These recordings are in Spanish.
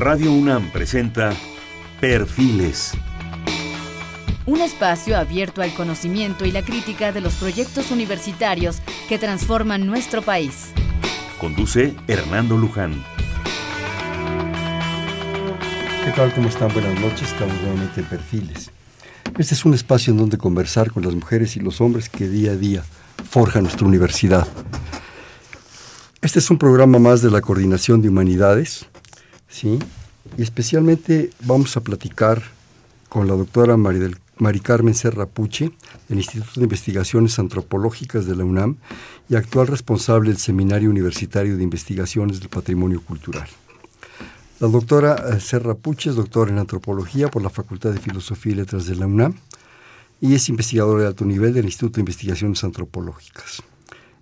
Radio UNAM presenta Perfiles. Un espacio abierto al conocimiento y la crítica de los proyectos universitarios que transforman nuestro país. Conduce Hernando Luján. ¿Qué tal? ¿Cómo están? Buenas noches. Estamos nuevamente en Perfiles. Este es un espacio en donde conversar con las mujeres y los hombres que día a día forjan nuestra universidad. Este es un programa más de la Coordinación de Humanidades, ¿sí? Y especialmente vamos a platicar con la doctora Mari Carmen Serra Puche, del Instituto de Investigaciones Antropológicas de la UNAM y actual responsable del Seminario Universitario de Investigaciones del Patrimonio Cultural. La doctora eh, Serra Puche es doctora en antropología por la Facultad de Filosofía y Letras de la UNAM y es investigadora de alto nivel del Instituto de Investigaciones Antropológicas.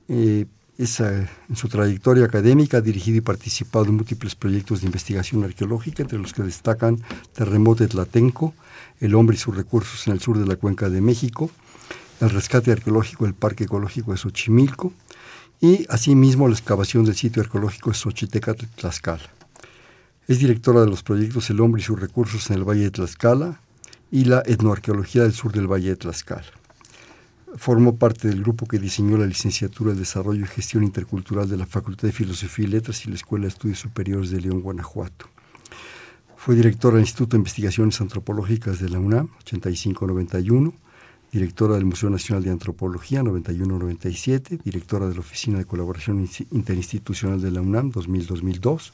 Eh, en su trayectoria académica ha dirigido y participado en múltiples proyectos de investigación arqueológica, entre los que destacan Terremoto de Tlatenco, El hombre y sus recursos en el sur de la cuenca de México, el rescate arqueológico del Parque Ecológico de Xochimilco y asimismo la excavación del sitio arqueológico de Xochiteca Tlaxcala. Es directora de los proyectos El hombre y sus recursos en el Valle de Tlaxcala y la etnoarqueología del sur del Valle de Tlaxcala. Formó parte del grupo que diseñó la licenciatura de Desarrollo y Gestión Intercultural de la Facultad de Filosofía y Letras y la Escuela de Estudios Superiores de León, Guanajuato. Fue directora del Instituto de Investigaciones Antropológicas de la UNAM, 8591 directora del Museo Nacional de Antropología 91-97, directora de la Oficina de Colaboración Interinstitucional de la UNAM 2000-2002,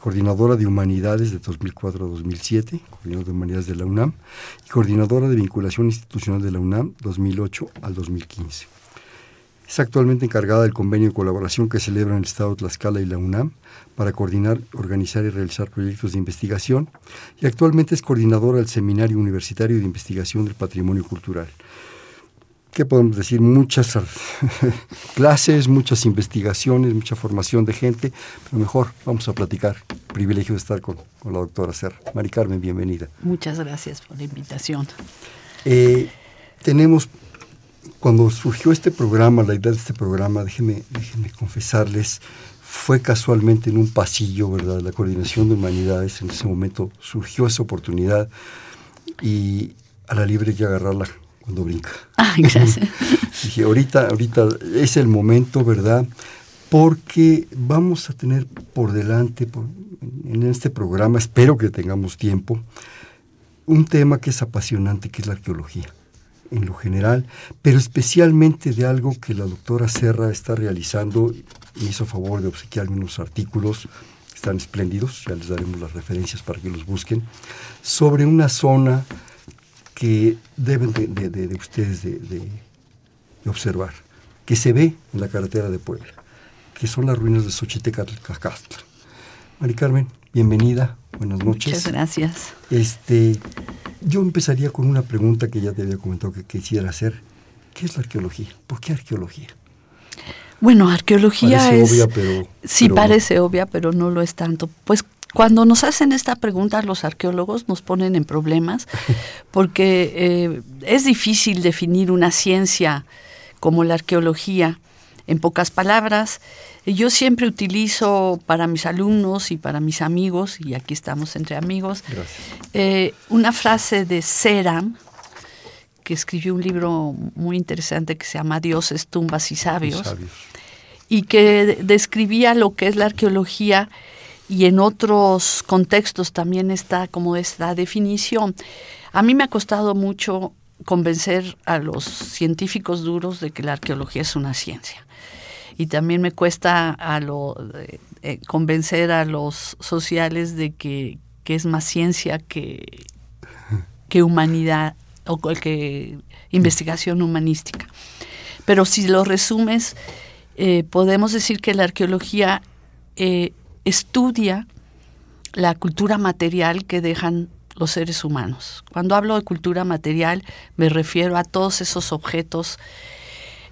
coordinadora de Humanidades de 2004 2007, coordinadora de Humanidades de la UNAM, y coordinadora de Vinculación Institucional de la UNAM 2008 al 2015. Es actualmente encargada del convenio de colaboración que celebran el Estado de Tlaxcala y la UNAM para coordinar, organizar y realizar proyectos de investigación y actualmente es coordinadora del Seminario Universitario de Investigación del Patrimonio Cultural. ¿Qué podemos decir? Muchas clases, muchas investigaciones, mucha formación de gente, pero mejor vamos a platicar. Privilegio de estar con, la doctora Serra. Mari Carmen, bienvenida. Muchas gracias por la invitación. Eh, tenemos cuando surgió este programa, la idea de este programa, déjenme, déjenme confesarles, fue casualmente en un pasillo, ¿verdad? La coordinación de humanidades, en ese momento surgió esa oportunidad y a la libre hay que agarrarla cuando brinca. Ah, gracias. Dije, ahorita, ahorita es el momento, ¿verdad? Porque vamos a tener por delante, en este programa, espero que tengamos tiempo, un tema que es apasionante, que es la arqueología en lo general, pero especialmente de algo que la doctora Serra está realizando. Me hizo favor de obsequiarme unos artículos, están espléndidos, ya les daremos las referencias para que los busquen, sobre una zona que deben de, ustedes de, observar, que se ve en la carretera de Puebla, que son las ruinas de Xochitecatl Mari Carmen, bienvenida, buenas noches. Muchas gracias. Este, yo empezaría con una pregunta que ya te había comentado que quisiera hacer. ¿Qué es la arqueología? ¿Por qué arqueología? Bueno, arqueología parece es... Obvia, pero, sí, parece obvia, pero no lo es tanto. Pues cuando nos hacen esta pregunta los arqueólogos nos ponen en problemas porque eh, es difícil definir una ciencia como la arqueología en pocas palabras. Yo siempre utilizo para mis alumnos y para mis amigos, y aquí estamos entre amigos, eh, una frase de Ceram, que escribió un libro muy interesante que se llama Dioses, tumbas y sabios, y que describía lo que es la arqueología y en otros contextos también está como esta definición. A mí me ha costado mucho convencer a los científicos duros de que la arqueología es una ciencia y también me cuesta a lo, eh, eh, convencer a los sociales de que, es más ciencia que, que humanidad o que investigación humanística. Pero si lo resumes, eh, podemos decir que la arqueología estudia la cultura material que dejan los seres humanos. Cuando hablo de cultura material me refiero a todos esos objetos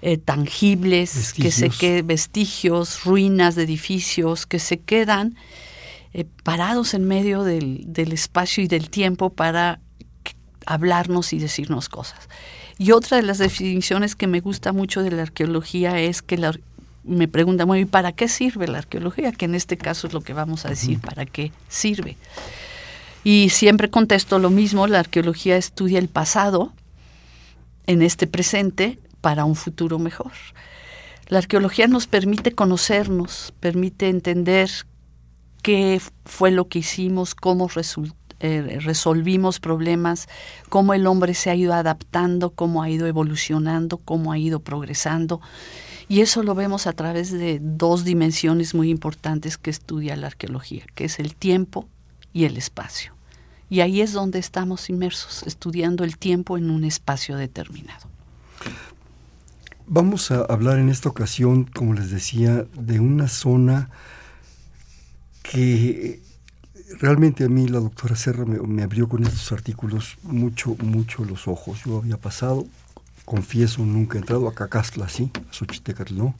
eh, tangibles, que se queden vestigios, ruinas de edificios, que se quedan eh, parados en medio del, espacio y del tiempo para hablarnos y decirnos cosas. Y otra de las definiciones que me gusta mucho de la arqueología es que me preguntan, bueno, ¿y para qué sirve la arqueología? Que en este caso es lo que vamos a decir, ¿para qué sirve? Y siempre contesto lo mismo, la arqueología estudia el pasado en este presente para un futuro mejor. La arqueología nos permite conocernos, permite entender qué fue lo que hicimos, cómo eh, resolvimos problemas, cómo el hombre se ha ido adaptando, cómo ha ido evolucionando, cómo ha ido progresando. Y eso lo vemos a través de dos dimensiones muy importantes que estudia la arqueología, que es el tiempo y el espacio. Y ahí es donde estamos inmersos, estudiando el tiempo en un espacio determinado. Vamos a hablar en esta ocasión, como les decía, de una zona que realmente a mí la doctora Serra me, abrió con estos artículos mucho, mucho los ojos. Yo había pasado, confieso, nunca he entrado a Cacastla, sí, a Xochitecatl, ¿no?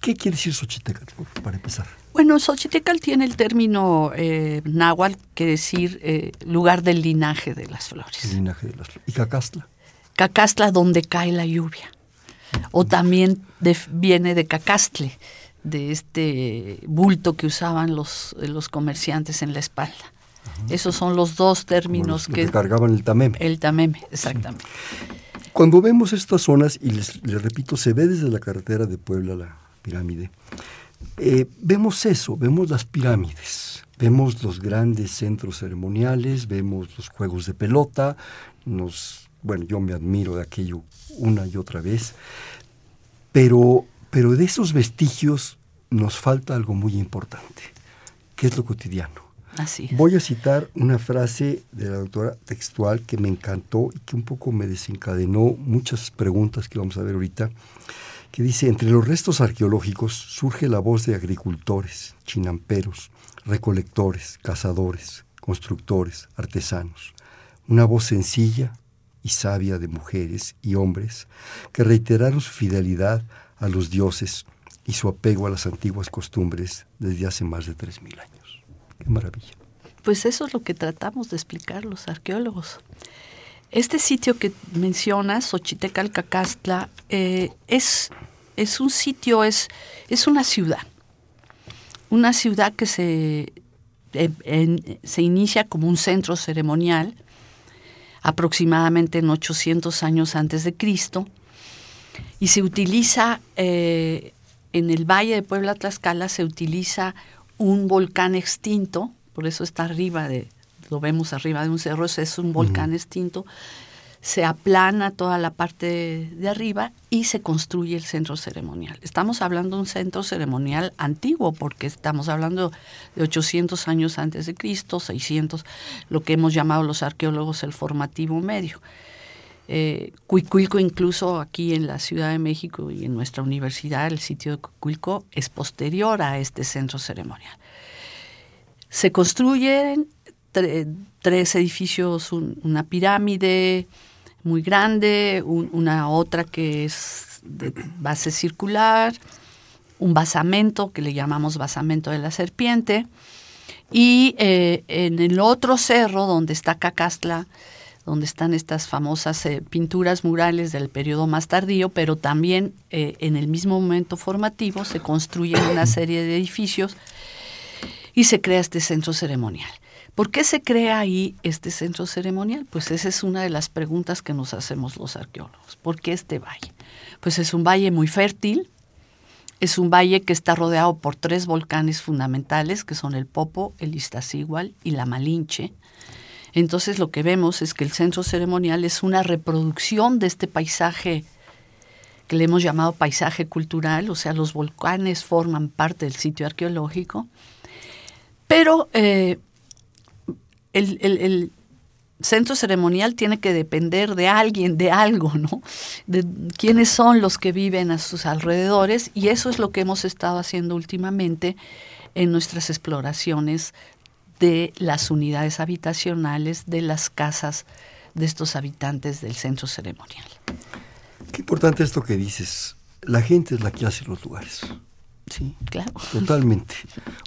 ¿Qué quiere decir Xochitecatl, para empezar? Bueno, Xochitecatl tiene el término eh, náhuatl, que decir eh, lugar del linaje de las flores. El linaje de las flores. ¿Y Cacastla? Cacastla, donde cae la lluvia. O también viene de Cacastle, de este bulto que usaban los, los comerciantes en la espalda. Esos son los dos términos que, cargaban el tameme. El tameme, exactamente. Cuando vemos estas zonas, y les, repito, se ve desde la carretera de Puebla la pirámide, eh, vemos eso, vemos las pirámides, vemos los grandes centros ceremoniales, vemos los juegos de pelota, nos, bueno, yo me admiro de aquello una y otra vez, pero, pero de esos vestigios nos falta algo muy importante, que es lo cotidiano. Así Voy a citar una frase de la doctora textual que me encantó y que un poco me desencadenó muchas preguntas que vamos a ver ahorita, que dice, entre los restos arqueológicos surge la voz de agricultores, chinamperos, recolectores, cazadores, constructores, artesanos. Una voz sencilla y sabia de mujeres y hombres que reiteraron su fidelidad a los dioses y su apego a las antiguas costumbres desde hace más de 3.000 años. Qué maravilla. Pues eso es lo que tratamos de explicar los arqueólogos. Este sitio que mencionas, Xochitecalcacastla, eh, es, es un sitio, es, es una ciudad. Una ciudad que se, eh, se inicia como un centro ceremonial, aproximadamente en 800 años antes de Cristo, y se utiliza eh, en el valle de Puebla Tlaxcala se utiliza un volcán extinto, por eso está arriba de, lo vemos arriba de un cerro, es un volcán extinto, se aplana toda la parte de arriba y se construye el centro ceremonial. Estamos hablando de un centro ceremonial antiguo, porque estamos hablando de 800 años antes de Cristo, 600, lo que hemos llamado los arqueólogos el formativo medio. Eh, Cuicuilco incluso aquí en la Ciudad de México y en nuestra universidad, el sitio de Cuicuilco es posterior a este centro ceremonial. Se construyen tres edificios, una pirámide muy grande, una otra que es de base circular, un basamento que le llamamos basamento de la serpiente, y eh, en el otro cerro donde está Cacastla, donde están estas famosas eh, pinturas murales del periodo más tardío, pero también eh, en el mismo momento formativo se construyen una serie de edificios y se crea este centro ceremonial. ¿Por qué se crea ahí este centro ceremonial? Pues esa es una de las preguntas que nos hacemos los arqueólogos. ¿Por qué este valle? Pues es un valle muy fértil, es un valle que está rodeado por tres volcanes fundamentales, que son el Popo, el Iztaccíhuatl y la Malinche, entonces lo que vemos es que el centro ceremonial es una reproducción de este paisaje que le hemos llamado paisaje cultural, o sea, los volcanes forman parte del sitio arqueológico, pero eh, el, centro ceremonial tiene que depender de alguien, de algo, ¿no? De quiénes son los que viven a sus alrededores y eso es lo que hemos estado haciendo últimamente en nuestras exploraciones de las unidades habitacionales de las casas de estos habitantes del centro ceremonial. Qué importante esto que dices. La gente es la que hace los lugares. Sí, claro. Totalmente.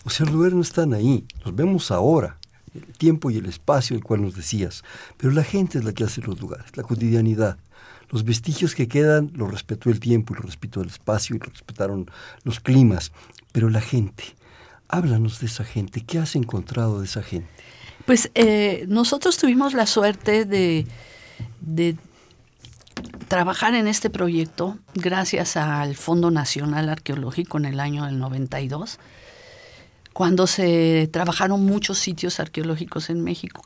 O sea, los lugares no están ahí, los vemos ahora, el tiempo y el espacio el cual nos decías, pero la gente es la que hace los lugares, la cotidianidad, Los vestigios que quedan los respetó el tiempo, los respetó el espacio y los respetaron los climas. Pero la gente, háblanos de esa gente, ¿qué has encontrado de esa gente? Pues eh, nosotros tuvimos la suerte de, de trabajar en este proyecto gracias al Fondo Nacional Arqueológico en el año del 92, cuando se trabajaron muchos sitios arqueológicos en México,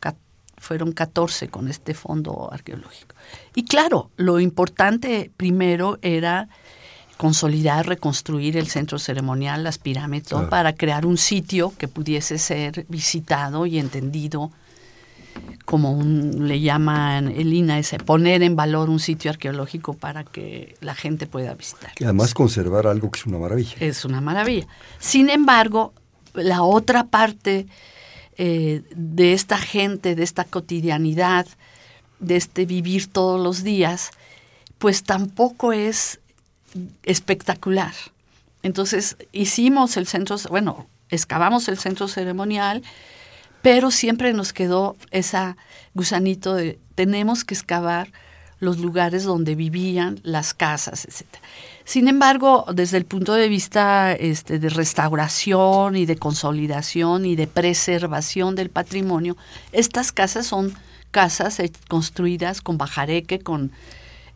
fueron 14 con este fondo arqueológico. Y claro, lo importante primero era consolidar, reconstruir el centro ceremonial, las pirámides, para crear un sitio que pudiese ser visitado y entendido como un, le llaman el INAS, poner en valor un sitio arqueológico para que la gente pueda visitar. Y además conservar algo que es una maravilla. Es una maravilla. Sin embargo, la otra parte eh, de esta gente, de esta cotidianidad, de este vivir todos los días, pues tampoco es espectacular. Entonces hicimos el centro, bueno, excavamos el centro ceremonial, pero siempre nos quedó esa gusanito de tenemos que excavar los lugares donde vivían, las casas, etc. Sin embargo, desde el punto de vista este, de restauración y de consolidación y de preservación del patrimonio, estas casas son casas construidas con bajareque, con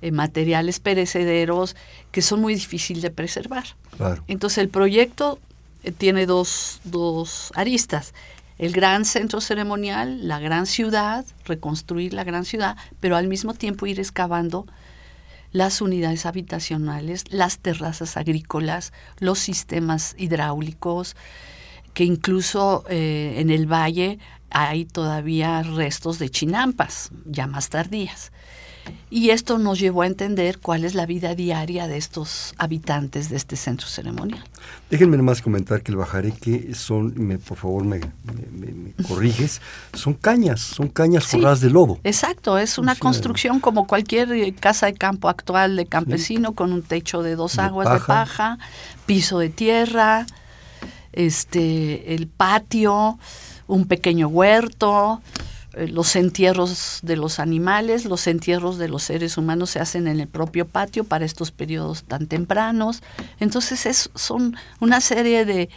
eh, materiales perecederos que son muy difíciles de preservar. Entonces el proyecto eh, tiene dos, dos aristas el gran centro ceremonial, la gran ciudad, reconstruir la gran ciudad, pero al mismo tiempo ir excavando las unidades habitacionales, las terrazas agrícolas, los sistemas hidráulicos, que incluso eh, en el valle hay todavía restos de chinampas, ya más tardías. Y esto nos llevó a entender cuál es la vida diaria de estos habitantes de este centro ceremonial. Déjenme nomás comentar que el bajareque son, me, por favor me, corriges, son cañas, son cañas forradas de lodo. Exacto, es una construcción como cualquier eh, casa de campo actual de campesino con un techo de dos aguas de paja, piso de tierra, este, el patio, un pequeño huerto, los entierros de los animales, los entierros de los seres humanos se hacen en el propio patio para estos periodos tan tempranos. Entonces es, son una serie de,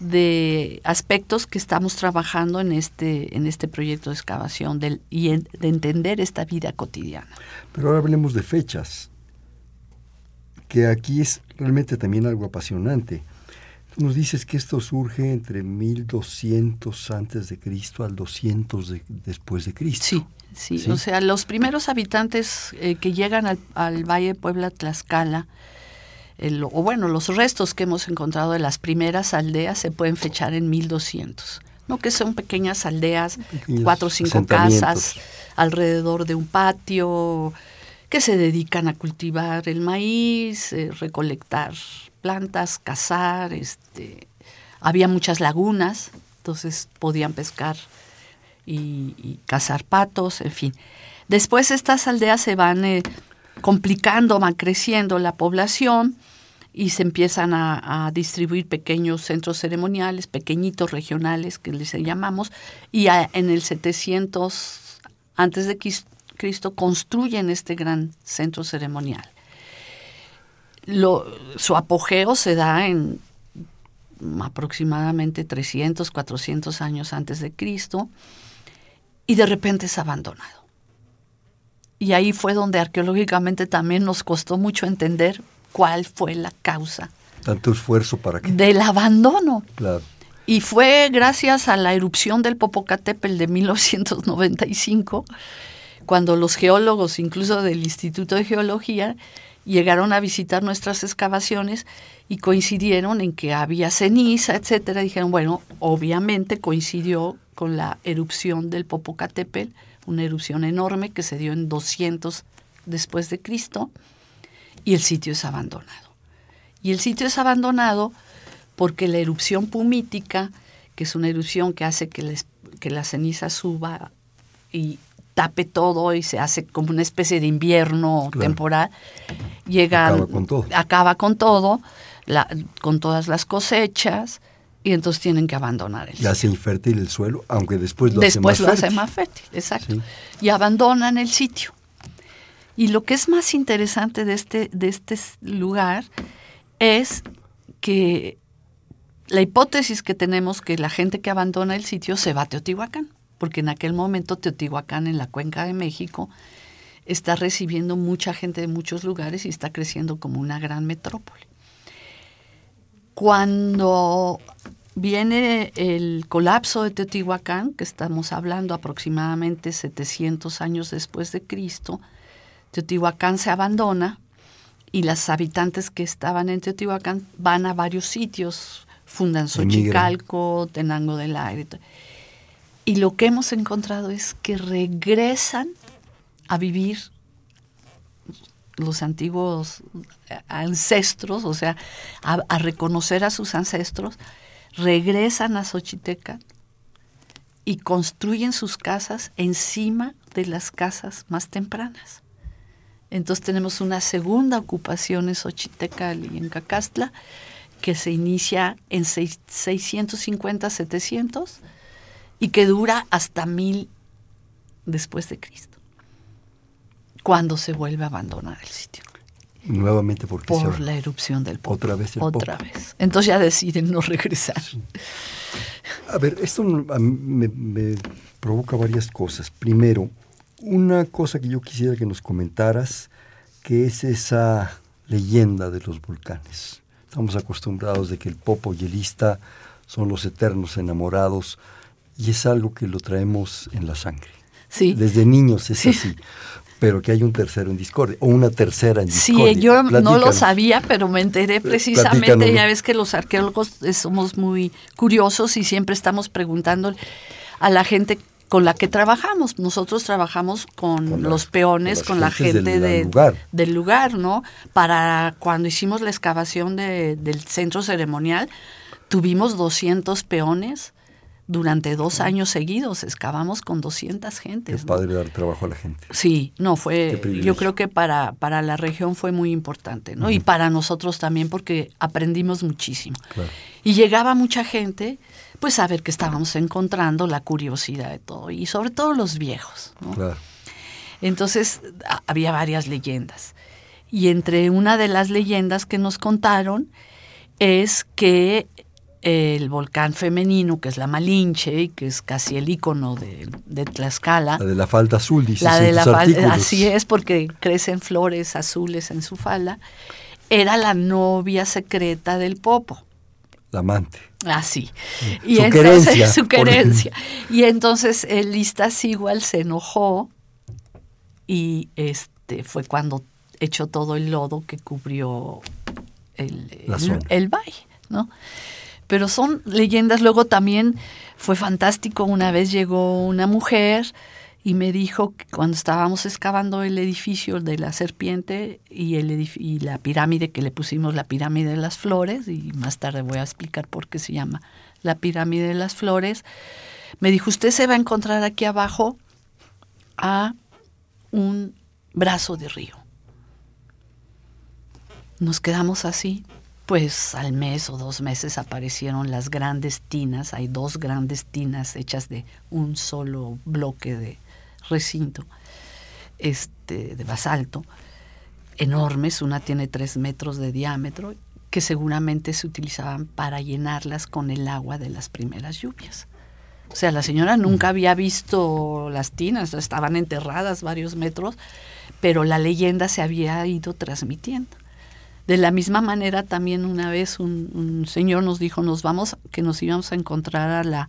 de aspectos que estamos trabajando en este, en este proyecto de excavación del, y de entender esta vida cotidiana. Pero ahora hablemos de fechas, que aquí es realmente también algo apasionante. Nos dices que esto surge entre 1200 antes de Cristo al 200 después de Cristo. Sí, sí, O sea, los primeros habitantes eh, que llegan al, Valle de Puebla Tlaxcala, o bueno, los restos que hemos encontrado de las primeras aldeas se pueden fechar en 1200. No que son pequeñas aldeas, cuatro o cinco casas alrededor de un patio, que se dedican a cultivar el maíz, eh, recolectar plantas, cazar, este, había muchas lagunas, entonces podían pescar y, cazar patos, en fin. Después estas aldeas se van eh, complicando, van creciendo la población y se empiezan a, distribuir pequeños centros ceremoniales, pequeñitos regionales que les llamamos, y en el 700 antes de Cristo construyen este gran centro ceremonial su apogeo se da en aproximadamente 300, 400 años antes de Cristo y de repente es abandonado. Y ahí fue donde arqueológicamente también nos costó mucho entender cuál fue la causa. Tanto esfuerzo para que... Del abandono. Claro. Y fue gracias a la erupción del Popocatépetl de 1995, cuando los geólogos, incluso del Instituto de Geología, llegaron a visitar nuestras excavaciones y coincidieron en que había ceniza, etcétera. Dijeron, bueno, obviamente coincidió con la erupción del Popocatépetl, una erupción enorme que se dio en 200 después de Cristo, y el sitio es abandonado. Y el sitio es abandonado porque la erupción pumítica, que es una erupción que hace que, que la ceniza suba y tape todo y se hace como una especie de invierno temporal, llega acaba con todo, acaba con, todo con todas las cosechas, y entonces tienen que abandonar el y hace infértil el suelo, aunque después lo después hace más lo hace más fértil, exacto. Y abandonan el sitio. Y lo que es más interesante de este, de este lugar es que la hipótesis que tenemos que la gente que abandona el sitio se va a Teotihuacán, porque en aquel momento Teotihuacán en la cuenca de México está recibiendo mucha gente de muchos lugares y está creciendo como una gran metrópoli. Cuando viene el colapso de Teotihuacán, que estamos hablando aproximadamente 700 años después de Cristo, Teotihuacán se abandona y las habitantes que estaban en Teotihuacán van a varios sitios, fundan Xochicalco, Tenango del Aire. Y lo que hemos encontrado es que regresan a vivir los antiguos ancestros, o sea, a, reconocer a sus ancestros, regresan a Xochiteca y construyen sus casas encima de las casas más tempranas. Entonces tenemos una segunda ocupación en Xochitecal y en Cacastla que se inicia en 650, 700 y que dura hasta 1000 después de Cristo, cuando se vuelve a abandonar el sitio. Nuevamente porque por la erupción del Popo. Otra vez el Otra vez. Entonces ya deciden no regresar. A ver, esto me provoca varias cosas. Primero, una cosa que yo quisiera que nos comentaras, que es esa leyenda de los volcanes. Estamos acostumbrados de que el popo y el ista son los eternos enamorados y es algo que lo traemos en la sangre. Sí. Desde niños es así. Pero que hay un tercero en discordia, o una tercera en discordia. Sí, yo no lo sabía, pero me enteré precisamente. Ya ves que los arqueólogos somos muy curiosos y siempre estamos preguntando a la gente con la que trabajamos. Nosotros trabajamos con, los peones, con, la gente del, lugar. del lugar, ¿no? Para cuando hicimos la excavación del centro ceremonial, tuvimos 200 peones durante dos años seguidos, excavamos con 200 gentes. Qué padre dar trabajo a la gente. Sí, no, fue, yo creo que para, para la región fue muy importante, ¿no? Y para nosotros también porque aprendimos muchísimo. Y llegaba mucha gente pues a ver qué estábamos encontrando, la curiosidad de todo, y sobre todo los viejos. Entonces había varias leyendas. Y entre una de las leyendas que nos contaron es que el volcán femenino, que es la Malinche, y que es casi el icono de, Tlaxcala. La de la falda azul, dice. La de la falda, así es, porque crecen flores azules en su falda. Era la novia secreta del Popo amante. Ah, sí. Y su entonces, Su querencia. Y entonces el Listas igual se enojó y este fue cuando echó todo el lodo que cubrió el, el, valle, ¿no? Pero son leyendas. Luego también fue fantástico. Una vez llegó una mujer y me dijo que cuando estábamos excavando el edificio de la serpiente y, el y la pirámide que le pusimos la pirámide de las flores, y más tarde voy a explicar por qué se llama la pirámide de las flores, me dijo, usted se va a encontrar aquí abajo a un brazo de río. Nos quedamos así, pues al mes o dos meses aparecieron las grandes tinas, hay dos grandes tinas hechas de un solo bloque de, recinto este, de basalto, enormes, una tiene tres metros de diámetro, que seguramente se utilizaban para llenarlas con el agua de las primeras lluvias. O sea, la señora nunca había visto las tinas, estaban enterradas varios metros, pero la leyenda se había ido transmitiendo. De la misma manera, también una vez un, señor nos dijo, nos vamos, que nos íbamos a encontrar a la,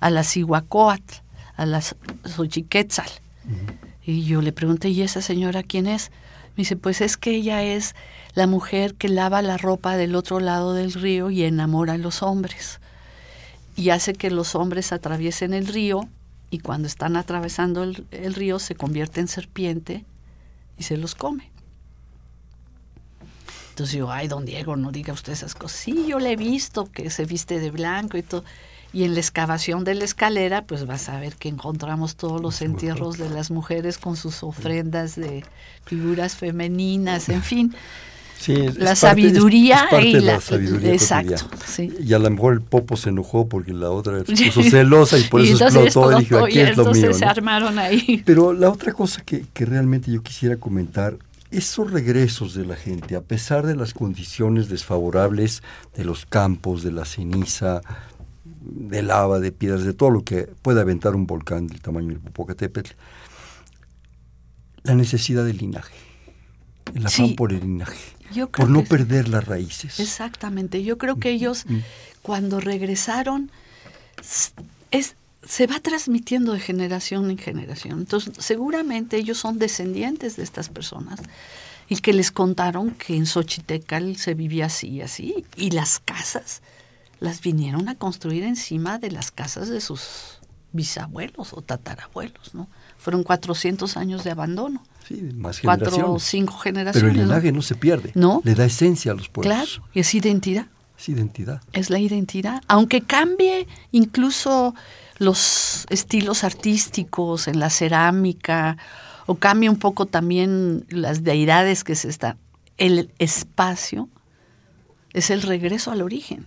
a la Cihuacóatl, a la Xochiquetzal. Y yo le pregunté, ¿y esa señora quién es? Me dice, pues es que ella es la mujer que lava la ropa del otro lado del río y enamora a los hombres. Y hace que los hombres atraviesen el río y cuando están atravesando el, el río se convierte en serpiente y se los come. Entonces yo, ay, don Diego, no diga usted esas cosas. Sí, yo le he visto que se viste de blanco y todo. Y en la excavación de la escalera, pues vas a ver que encontramos todos los entierros de las mujeres con sus ofrendas de figuras femeninas, en fin. la sabiduría y la, sabiduría exacto y a lo mejor el popo se enojó porque la otra se puso celosa y por eso explotó, y dijo aquí es lo mío se armaron ahí. Pero la otra cosa que, que realmente yo quisiera comentar esos regresos de la gente, a pesar de las condiciones desfavorables de los campos, de la ceniza, de lava, de piedras, de todo lo que puede aventar un volcán del tamaño del Popocatépetl, la necesidad del linaje, el afán por el linaje, por no perder las raíces. Exactamente, yo creo que ellos mm. cuando regresaron es, se va transmitiendo de generación en generación. Entonces, seguramente ellos son descendientes de estas personas y que les contaron que en Xochitecal se vivía así y así, y las casas las vinieron a construir encima de las casas de sus bisabuelos o tatarabuelos, ¿no? Fueron 400 años de abandono. Sí, más generaciones. Cuatro o cinco generaciones. Pero el linaje ¿no? se pierde. No. Le da esencia a los pueblos. Claro, y es identidad. Es identidad. Es la identidad. Aunque cambie incluso los estilos artísticos en la cerámica o cambie un poco también las deidades que se están, el espacio es el regreso al origen.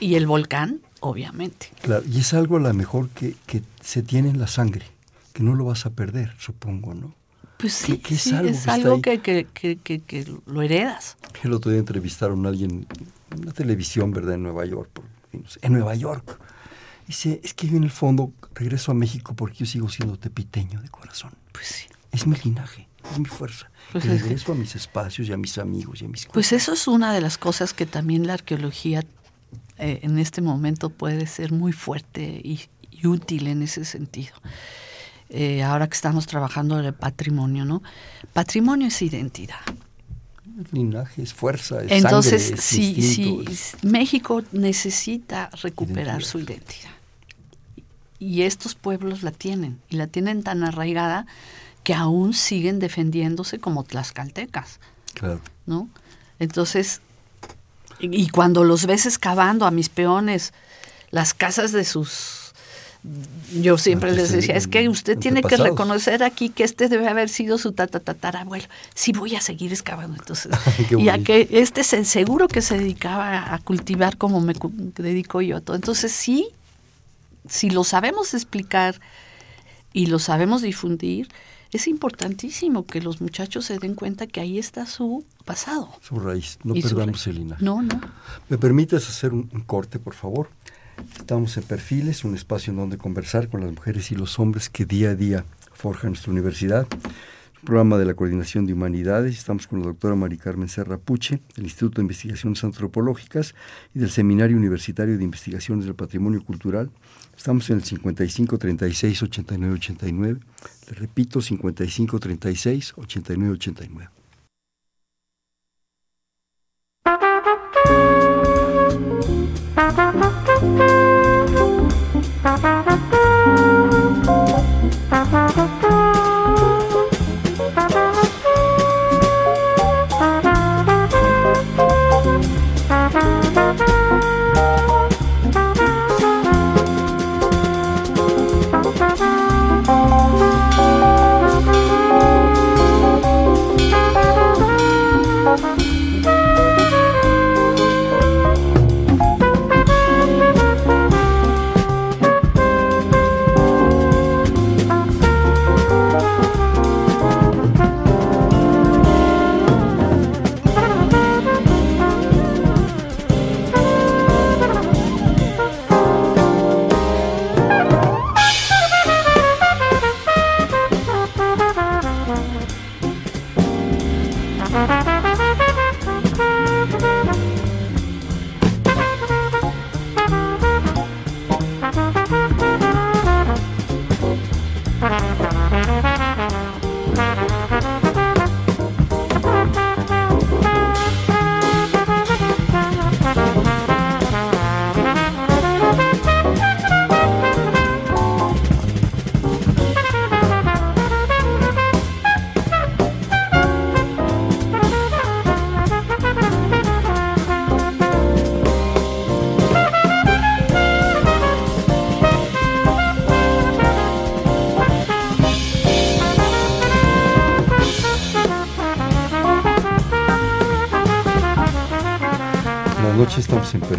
Y el volcán, obviamente. Claro, y es algo a lo mejor que, que se tiene en la sangre, que no lo vas a perder, supongo, ¿no? Pues sí, que, es algo, que, que, lo heredas. El otro día entrevistaron a alguien en la televisión, ¿verdad?, en Nueva York. en Nueva York. Dice, es que yo en el fondo regreso a México porque yo sigo siendo tepiteño de corazón. Pues sí. Es mi linaje, es mi fuerza. Pues regreso a mis espacios y a mis amigos y a mis cosas. Pues eso es una de las cosas que también la arqueología eh, en este momento puede ser muy fuerte y, útil en ese sentido. Eh, ahora que estamos trabajando en el patrimonio, ¿no? Patrimonio es identidad. Linaje es fuerza, es Entonces, sangre, sí, sí, México necesita recuperar su identidad. Y estos pueblos la tienen, y la tienen tan arraigada que aún siguen defendiéndose como tlaxcaltecas. Claro. ¿No? Entonces, y cuando los ves excavando a mis peones las casas de sus... Yo siempre les decía, es que usted tiene que reconocer aquí que este debe haber sido su tatatarabuelo. Sí, voy a seguir excavando. Entonces, y a que este es seguro que se dedicaba a cultivar como me dedico yo a todo. Entonces, sí, si lo sabemos explicar y lo sabemos difundir, es importantísimo que los muchachos se den cuenta que ahí está su pasado. Su raíz, no perdamos el linaje. No, no. ¿Me permites hacer un, corte, por favor? Estamos en Perfiles, un espacio en donde conversar con las mujeres y los hombres que día a día forjan nuestra universidad. Un programa de la Coordinación de Humanidades. Estamos con la doctora Mari Carmen Serra Puche, del Instituto de Investigaciones Antropológicas y del Seminario Universitario de Investigaciones del Patrimonio Cultural. Estamos en el 55 36 89 89 le repito, 55 36 89 89.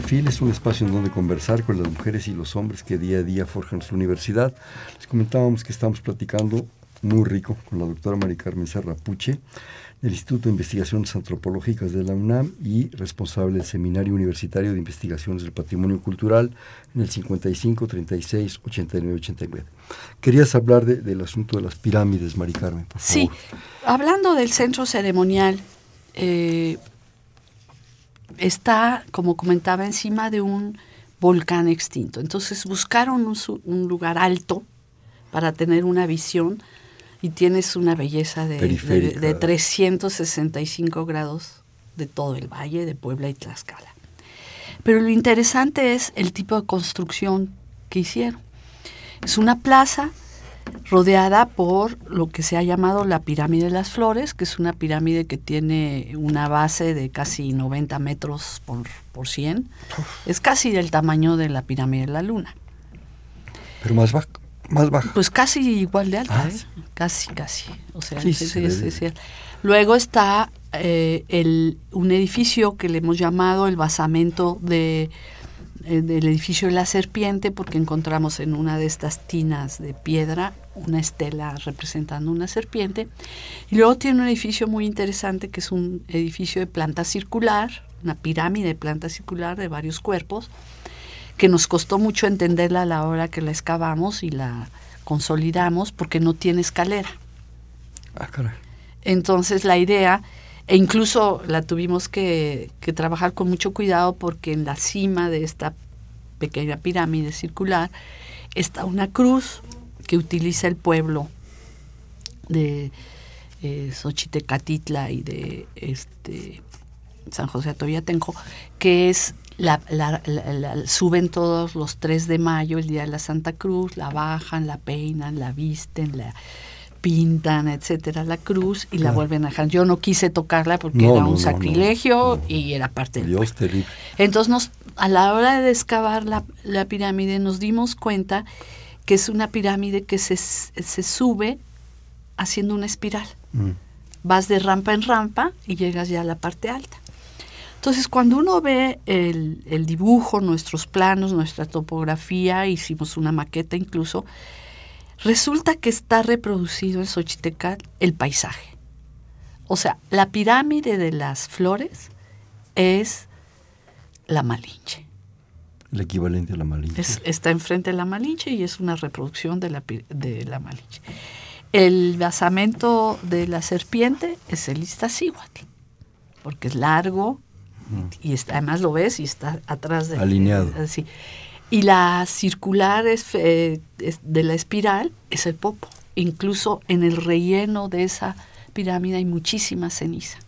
Perfil, es un espacio en donde conversar con las mujeres y los hombres que día a día forjan su universidad. Les comentábamos que estamos platicando muy rico con la doctora Mari Carmen Serra Puche del Instituto de Investigaciones Antropológicas de la UNAM y responsable del Seminario Universitario de Investigaciones del Patrimonio Cultural en el 55 36 89 89. Querías hablar del asunto de las pirámides, Mari Carmen, por favor. Sí, hablando del centro ceremonial, eh, está, como comentaba, encima de un volcán extinto. Entonces buscaron un, lugar alto para tener una visión y tienes una belleza de, de, 365 grados de todo el valle de Puebla y Tlaxcala. Pero lo interesante es el tipo de construcción que hicieron. Es una plaza rodeada por lo que se ha llamado la pirámide de las flores, que es una pirámide que tiene una base de casi 90 metros por, por 100. Es casi del tamaño de la pirámide de la luna. Pero más baja. Más baja. Pues casi igual de alta, ah, ¿eh? casi, casi. O sea, Luego está eh, el, un edificio que le hemos llamado el basamento de del edificio de la serpiente porque encontramos en una de estas tinas de piedra una estela representando una serpiente. Y luego tiene un edificio muy interesante que es un edificio de planta circular, una pirámide de planta circular de varios cuerpos, que nos costó mucho entenderla a la hora que la excavamos y la consolidamos porque no tiene escalera. Ah. Entonces la idea e incluso la tuvimos que, trabajar con mucho cuidado porque en la cima de esta pequeña pirámide circular está una cruz que utiliza el pueblo de eh, Xochitecatitla y de este San José Atoyatenco, que es la, suben todos los 3 de mayo, el día de la Santa Cruz, la bajan, la peinan, la visten, la, pintan, etcétera, la cruz y la vuelven a dejar. Yo no quise tocarla porque era un sacrilegio y era parte del Dios te Entonces, nos, a la hora de excavar la, pirámide, nos dimos cuenta que es una pirámide que se, se sube haciendo una espiral. Mm. Vas de rampa en rampa y llegas ya a la parte alta. Entonces, cuando uno ve el, el dibujo, nuestros planos, nuestra topografía, hicimos una maqueta incluso, Resulta que está reproducido en Xochitecal el paisaje. O sea, la pirámide de las flores es la Malinche. El equivalente a la Malinche. está enfrente de la Malinche y es una reproducción de la, de la Malinche. El basamento de la serpiente es el Iztaccíhuatl, porque es largo y además lo ves y está atrás de... Alineado. Así. Y la circular eh, es, de la espiral es el popo. Incluso en el relleno de esa pirámide hay muchísima ceniza.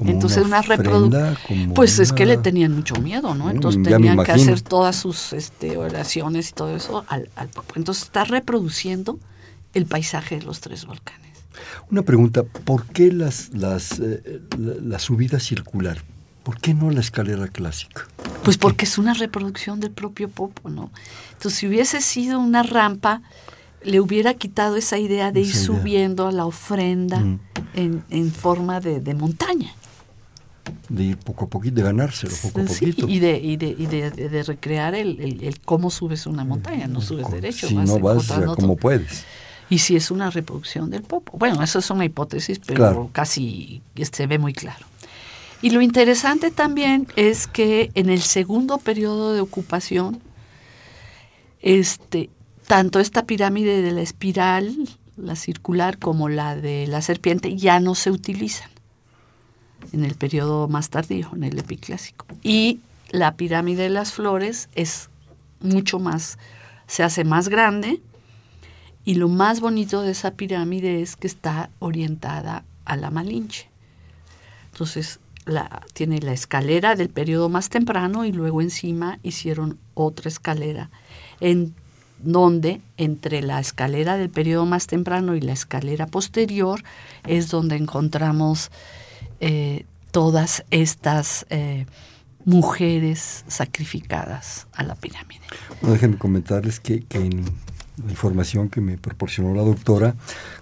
Entonces una, reproducción. Pues es que le tenían mucho miedo, ¿no? Entonces tenían que hacer todas sus este, oraciones y todo eso al, al popo. Entonces está reproduciendo el paisaje de los tres volcanes. Una pregunta, ¿por qué las, las, eh, la subida circular? ¿Por qué no la escalera clásica? Pues porque es una reproducción del propio Popo, ¿no? Entonces, si hubiese sido una rampa, le hubiera quitado esa idea de ir subiendo a la ofrenda mm. en, forma de, montaña. De ir poco a poquito, de ganárselo poco a poquito. Y de, y de, y de, recrear el, cómo subes una montaña, no subes derecho. Si no vas como puedes. Y si es una reproducción del Popo. Bueno, eso es una hipótesis, pero casi se ve muy claro. Y lo interesante también es que en el segundo periodo de ocupación, este, tanto esta pirámide de la espiral, la circular, como la de la serpiente ya no se utilizan en el periodo más tardío, en el epiclásico. Y la pirámide de las flores es mucho más, se hace más grande y lo más bonito de esa pirámide es que está orientada a la Malinche. Entonces, tiene la escalera del periodo más temprano y luego encima hicieron otra escalera en donde entre la escalera del periodo más temprano y la escalera posterior es donde encontramos eh, todas estas eh, mujeres sacrificadas a la pirámide. déjenme comentarles que, que en la información que me proporcionó la doctora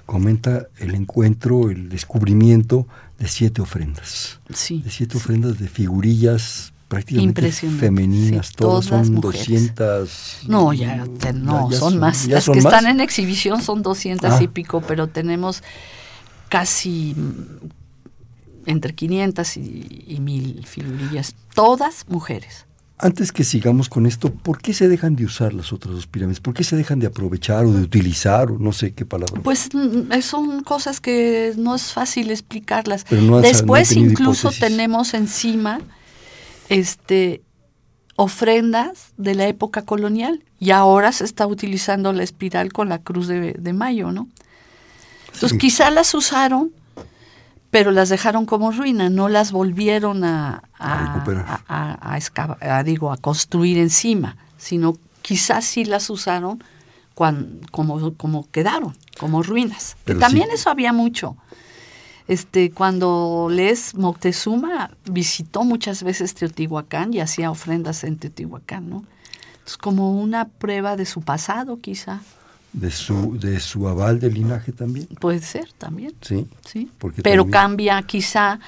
comenta el encuentro, el descubrimiento de siete ofrendas. Sí. De siete ofrendas de figurillas prácticamente femeninas, todas, son 200. No, ya, no, son, más. Las que están en exhibición son 200 y ah. pico, pero tenemos casi mm, entre 500 y, y 1000 figurillas, todas mujeres. Antes que sigamos con esto, ¿por qué se dejan de usar las otras dos pirámides? ¿Por qué se dejan de aprovechar o de utilizar o no sé qué palabra? Pues mm, son cosas que no es fácil explicarlas. Después incluso tenemos encima este ofrendas de la época colonial y ahora se está utilizando la espiral con la cruz de, mayo, ¿no? Entonces quizá las usaron pero las dejaron como ruina, no las volvieron a, a, digo, a construir encima, sino quizás sí las usaron como, como quedaron, como ruinas. y también eso había mucho. Este, cuando lees Moctezuma visitó muchas veces Teotihuacán y hacía ofrendas en Teotihuacán, ¿no? Es como una prueba de su pasado, quizá de su de su aval de linaje también. Puede ser también. Sí. Sí. Pero cambia quizá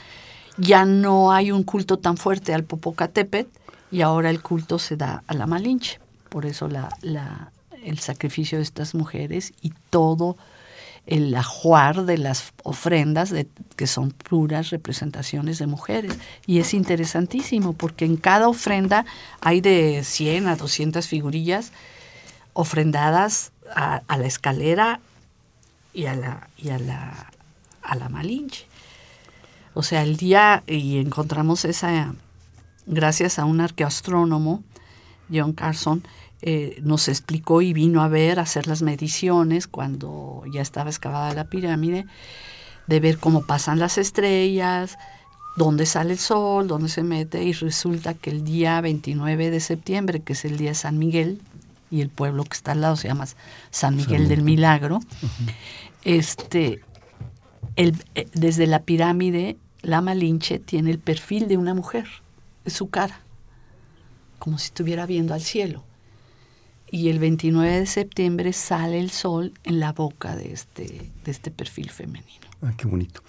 ya no hay un culto tan fuerte al Popocatépetl y ahora el culto se da a la Malinche. Por eso la, la, el sacrificio de estas mujeres y todo el ajuar de las ofrendas, de, que son puras representaciones de mujeres. Y es interesantísimo porque en cada ofrenda hay de 100 a 200 figurillas ofrendadas a, la escalera y a la, y a la, a la Malinche. O sea, el día, y encontramos esa, gracias a un arqueoastrónomo, John Carson, eh, nos explicó y vino a ver, a hacer las mediciones cuando ya estaba excavada la pirámide, de ver cómo pasan las estrellas, dónde sale el sol, dónde se mete, y resulta que el día 29 de septiembre, que es el día de San Miguel, y el pueblo que está al lado se llama San Miguel del Milagro. Este, el, eh, desde la pirámide, la Malinche tiene el perfil de una mujer, es su cara, como si estuviera viendo al cielo. Y el 29 de septiembre sale el sol en la boca de este, de este perfil femenino. Ah, qué bonito.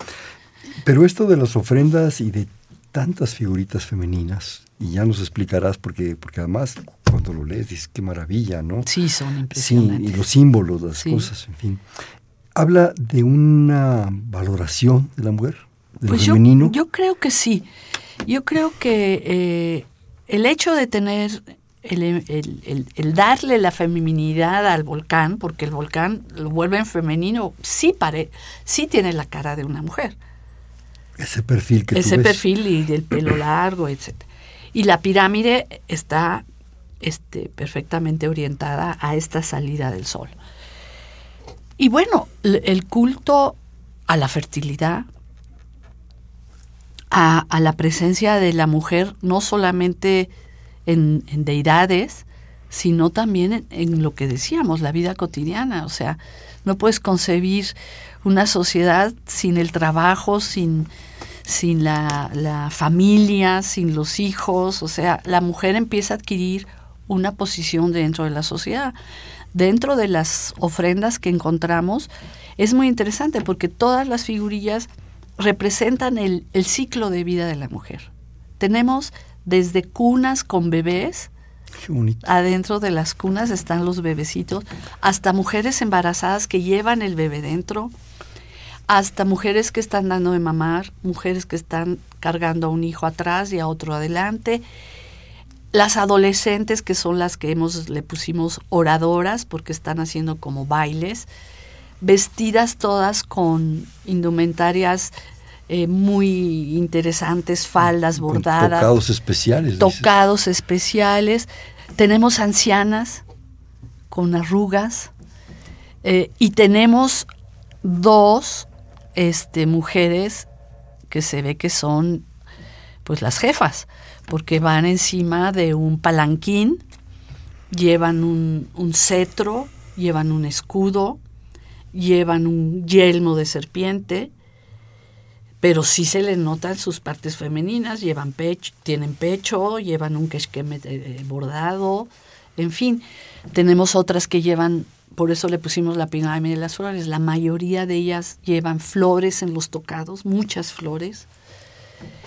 Pero esto de las ofrendas y de tantas figuritas femeninas, y ya nos explicarás porque, porque además cuando lo lees dices qué maravilla, ¿no? Sí, son impresionantes. Sí, y los símbolos, las cosas, en fin. Habla de una valoración de la mujer, de pues femenino. Yo creo que sí. Yo creo que eh, el hecho de tener el, darle la feminidad al volcán, porque el volcán lo vuelve en femenino, sí, pare, sí tiene la cara de una mujer. Ese perfil que Ese perfil y del pelo largo, etc. Y la pirámide está este, perfectamente orientada a esta salida del sol. Y bueno, el culto a la fertilidad, a, la presencia de la mujer, no solamente en, deidades, sino también en, lo que decíamos, la vida cotidiana. O sea, no puedes concebir una sociedad sin el trabajo, sin, sin la, la, familia, sin los hijos. O sea, la mujer empieza a adquirir una posición dentro de la sociedad. Dentro de las ofrendas que encontramos es muy interesante porque todas las figurillas representan el, ciclo de vida de la mujer. Tenemos desde cunas con bebés, adentro de las cunas están los bebecitos, hasta mujeres embarazadas que llevan el bebé dentro, hasta mujeres que están dando de mamar, mujeres que están cargando a un hijo atrás y a otro adelante, las adolescentes, que son las que hemos, le pusimos oradoras, porque están haciendo como bailes, vestidas todas con indumentarias eh, muy interesantes, faldas bordadas. tocados especiales. Tocados especiales. Tenemos ancianas con arrugas. Eh, y tenemos dos este, mujeres que se ve que son pues las jefas porque van encima de un palanquín, llevan un, cetro, llevan un escudo, llevan un yelmo de serpiente, pero sí se les notan sus partes femeninas, llevan pecho, tienen pecho, llevan un quechqueme bordado, en fin, tenemos otras que llevan, por eso le pusimos la pirámide de las flores, la mayoría de ellas llevan flores en los tocados, muchas flores,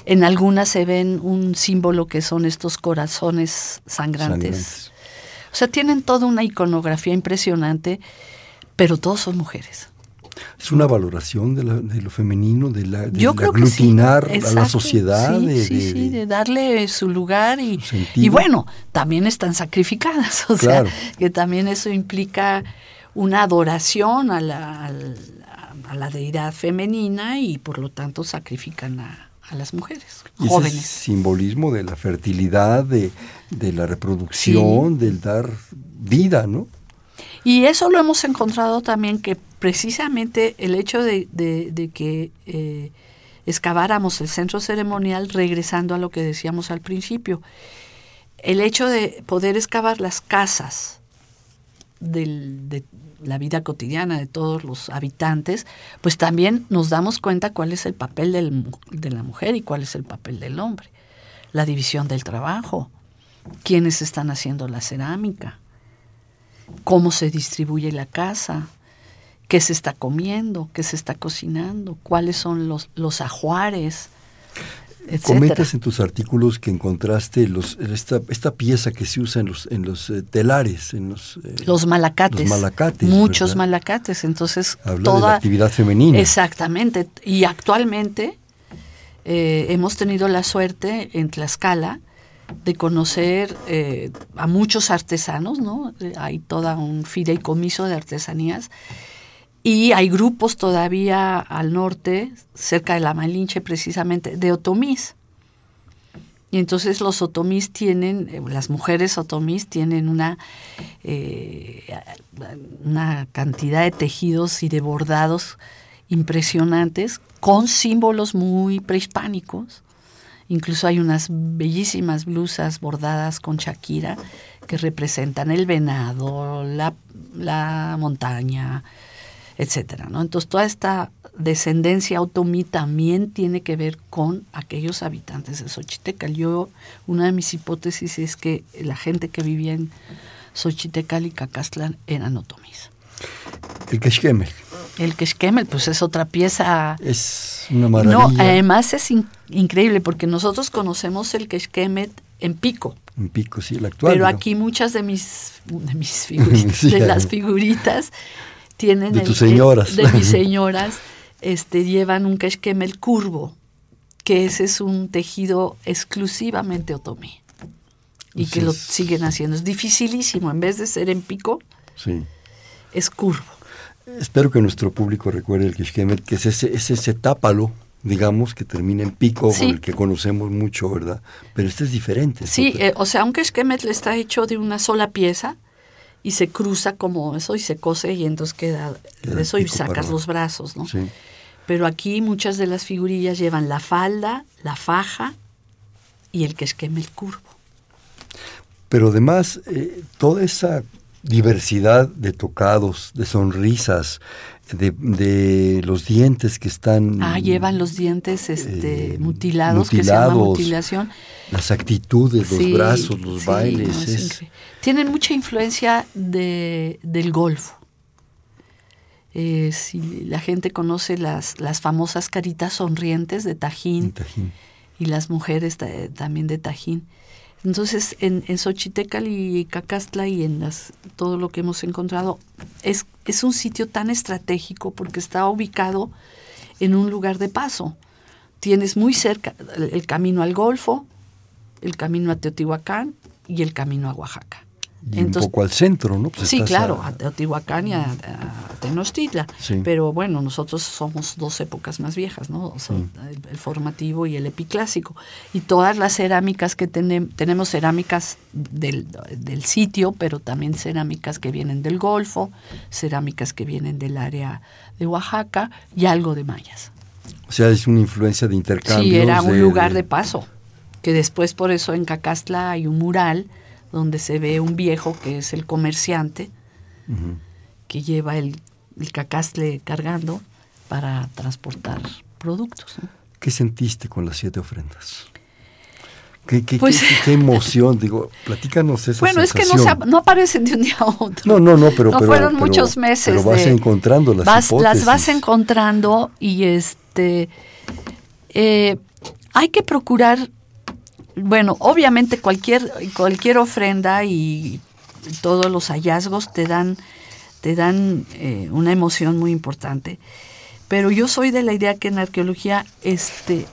En algunas se ven un símbolo que son estos corazones sangrantes. O sea, tienen toda una iconografía impresionante, pero todos son mujeres. Es una valoración de, lo femenino, de, la, de, aglutinar a la sociedad. Sí, de, sí, sí, de darle su lugar y, y bueno, también están sacrificadas, o sea, que también eso implica una adoración a la, a la deidad femenina y por lo tanto sacrifican a, a las mujeres jóvenes. Ese simbolismo de la fertilidad, de, la reproducción, del dar vida, ¿no? Y eso lo hemos encontrado también que precisamente el hecho de, que eh, excaváramos el centro ceremonial, regresando a lo que decíamos al principio, el hecho de poder excavar las casas del, de la vida cotidiana de todos los habitantes, pues también nos damos cuenta cuál es el papel de la mujer y cuál es el papel del hombre. La división del trabajo, quiénes están haciendo la cerámica, cómo se distribuye la casa, qué se está comiendo, qué se está cocinando, cuáles son los, los ajuares, Comentas en tus artículos que encontraste los, esta, esta, pieza que se usa en los, en los eh, telares, en los, eh, los malacates. malacates. Muchos malacates. Entonces, Habla toda, de la actividad femenina. Exactamente. Y actualmente eh, hemos tenido la suerte en Tlaxcala de conocer a muchos artesanos, ¿no? Hay toda un fideicomiso de artesanías y hay grupos todavía al norte, cerca de la Malinche precisamente, de otomís. Y entonces los otomís tienen, eh, las mujeres otomís tienen una, eh, una cantidad de tejidos y de bordados impresionantes con símbolos muy prehispánicos. Incluso hay unas bellísimas blusas bordadas con Shakira que representan el venado, la, la montaña, etcétera, ¿no? Entonces toda esta descendencia otomí también tiene que ver con aquellos habitantes de Xochitecal. Yo, una de mis hipótesis es que la gente que vivía en Xochitecal y Cacastlán eran otomís. El Quexquemel. El Quexquemel, pues es otra pieza. Es una maravilla. No, además es increíble porque nosotros conocemos el Quexquemel en Pico. En Pico, sí, el actual. Pero aquí muchas de mis, de mis figuritas, de las figuritas tienen de tus señoras. de mis señoras, este, llevan un quechquemel curvo, que ese es un tejido exclusivamente otomí. Y que lo siguen haciendo. Es dificilísimo, en vez de ser en pico, sí. es curvo. Espero que nuestro público recuerde el quechquemel, que es ese, es ese tápalo, digamos, que termina en pico, con el que conocemos mucho, ¿verdad? Pero este es diferente. Sí, eh, o sea, un quechquemel está hecho de una sola pieza, y se cruza como eso y se cose y entonces queda eso y sacas los brazos, ¿no? Sí. Pero aquí muchas de las figurillas llevan la falda, la faja y el que esqueme el curvo. Pero además, eh, toda esa diversidad de tocados, de sonrisas, de, los dientes que están... Ah, llevan los dientes este, mutilados, que se llama mutilación. Las actitudes, los brazos, los bailes. Tienen mucha influencia de, del golfo. Eh, si la gente conoce las, las famosas caritas sonrientes de Tajín, y las mujeres también de Tajín. Entonces, en, en Xochitecal y Cacastla y en las, todo lo que hemos encontrado, es, es un sitio tan estratégico porque está ubicado en un lugar de paso. Tienes muy cerca el camino al Golfo, el camino a Teotihuacán y el camino a Oaxaca un poco al centro, ¿no? Pues sí, claro, a, Teotihuacán y a, Tenochtitlan. Pero bueno, nosotros somos dos épocas más viejas, ¿no? el, formativo y el epiclásico. Y todas las cerámicas que tenemos, tenemos cerámicas del, del, sitio, pero también cerámicas que vienen del Golfo, cerámicas que vienen del área de Oaxaca y algo de mayas. O sea, es una influencia de intercambio. Sí, era un lugar de paso. Que después, por eso en Cacastla hay un mural donde se ve un viejo que es el comerciante, que lleva el, el, cacastle cargando para transportar productos. ¿Qué sentiste con las siete ofrendas? ¿Qué, qué, pues qué, emoción? Digo, platícanos esa Bueno, es que no, no, aparecen de un día a otro. No, no, no, pero... No fueron muchos meses. Pero vas encontrando las vas, Las vas encontrando y este... Eh, hay que procurar, bueno, obviamente cualquier, cualquier ofrenda y todos los hallazgos te dan, te dan eh, una emoción muy importante. Pero yo soy de la idea que en arqueología este,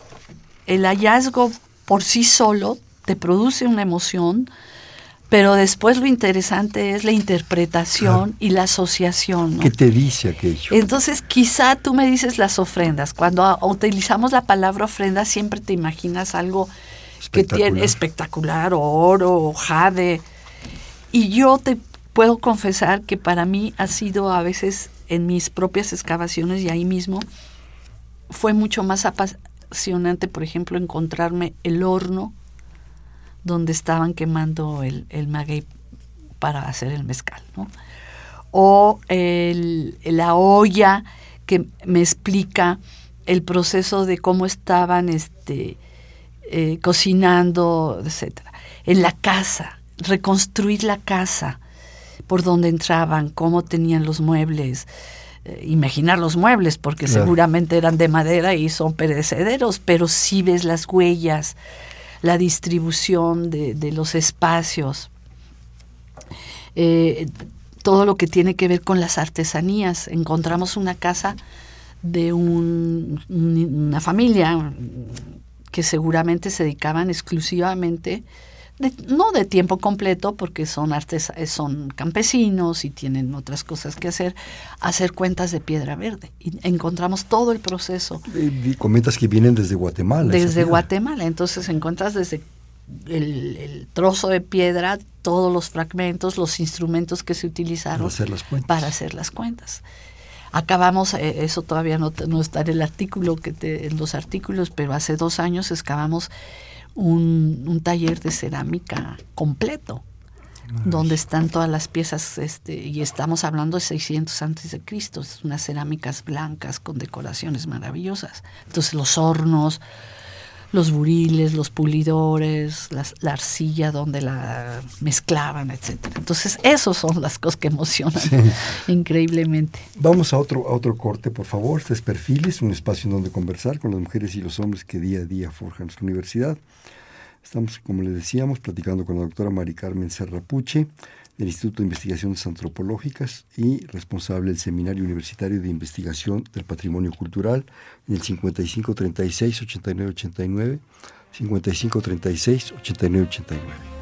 el hallazgo por sí solo te produce una emoción, pero después lo interesante es la interpretación y la asociación. ¿Qué te dice aquello? Entonces, quizá tú me dices las ofrendas. Cuando utilizamos la palabra ofrenda, siempre te imaginas algo que tiene espectacular, oro, jade. Y yo te puedo confesar que para mí ha sido a veces en mis propias excavaciones y ahí mismo, fue mucho más apasionante, por ejemplo, encontrarme el horno donde estaban quemando el, el maguey para hacer el mezcal, ¿no? O la olla que me explica el proceso de cómo estaban este, eh, cocinando, etcétera. En la casa, reconstruir la casa, por dónde entraban, cómo tenían los muebles, eh, imaginar los muebles, porque seguramente eran de madera y son perecederos, pero sí ves las huellas, la distribución de, los espacios, eh, todo lo que tiene que ver con las artesanías. Encontramos una casa de una familia que seguramente se dedicaban exclusivamente no de tiempo completo porque son artes, son campesinos y tienen otras cosas que hacer, hacer cuentas de piedra verde. Y encontramos todo el proceso. Y, comentas que vienen desde Guatemala. Desde Guatemala, entonces encuentras desde el, trozo de piedra, todos los fragmentos, los instrumentos que se utilizaron para hacer las cuentas. Para hacer las cuentas. Acabamos, eh, eso todavía no, no está en el artículo, que en los artículos, pero hace dos años excavamos un, taller de cerámica completo, donde están todas las piezas, este, y estamos hablando de 600 antes de Cristo, unas cerámicas blancas con decoraciones maravillosas. Entonces los hornos, los buriles, los pulidores, la arcilla donde la mezclaban, etcétera. Entonces, esas son las cosas que emocionan increíblemente. Vamos a otro, a otro corte, por favor. Este es Perfiles, un espacio en donde conversar con las mujeres y los hombres que día a día forjan nuestra universidad. Estamos, como les decíamos, platicando con la doctora Mari Carmen Serrapuche del Instituto de Investigaciones Antropológicas y responsable del Seminario Universitario de Investigación del Patrimonio Cultural en el 5536-8989, 5536-8989.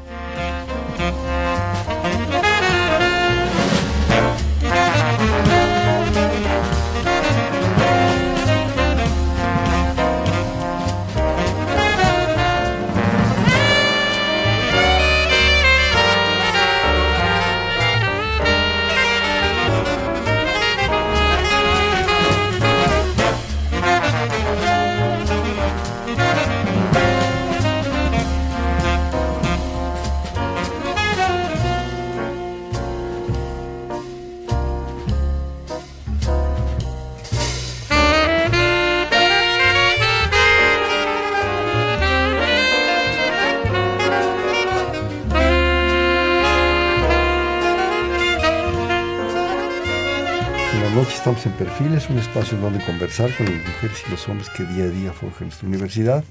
Estamos en Perfiles, un espacio en donde conversar con las mujeres y los hombres que día a día forjan nuestra universidad,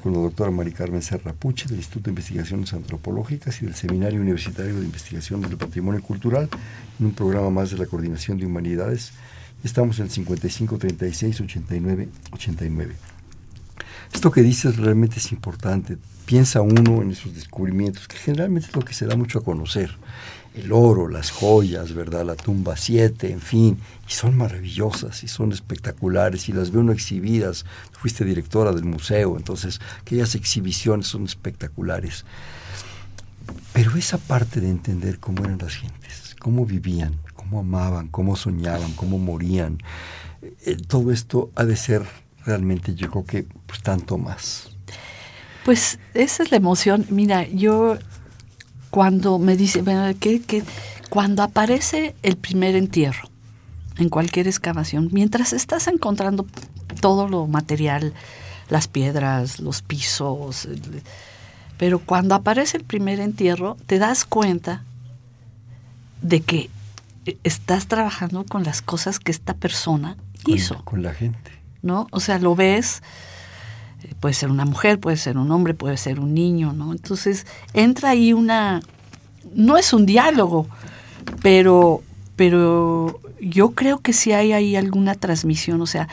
con la doctora Mari Carmen Serra Puche del Instituto de Investigaciones Antropológicas y del Seminario Universitario de Investigación del Patrimonio Cultural, en un programa más de la Coordinación de Humanidades. Estamos en el 55 36 89 89. Esto que dices realmente es importante. Piensa uno en esos descubrimientos, que generalmente es lo que se da mucho a conocer el oro, las joyas, ¿verdad? La tumba 7, en fin, y son maravillosas y son espectaculares y las veo uno exhibidas. Fuiste directora del museo, entonces aquellas exhibiciones son espectaculares. Pero esa parte de entender cómo eran las gentes, cómo vivían, cómo amaban, cómo soñaban, cómo morían, eh, todo esto ha de ser realmente, yo creo que, pues tanto más. Pues esa es la emoción. Mira, yo cuando me dice, que, cuando aparece el primer entierro en cualquier excavación, mientras estás encontrando todo lo material, las piedras, los pisos, pero cuando aparece el primer entierro, te das cuenta de que estás trabajando con las cosas que esta persona hizo. Con la gente. ¿No? O sea, lo ves puede ser una mujer, puede ser un hombre, puede ser un niño, ¿no? Entonces entra ahí una, no es un diálogo, pero, pero yo creo que sí hay ahí alguna transmisión, o sea,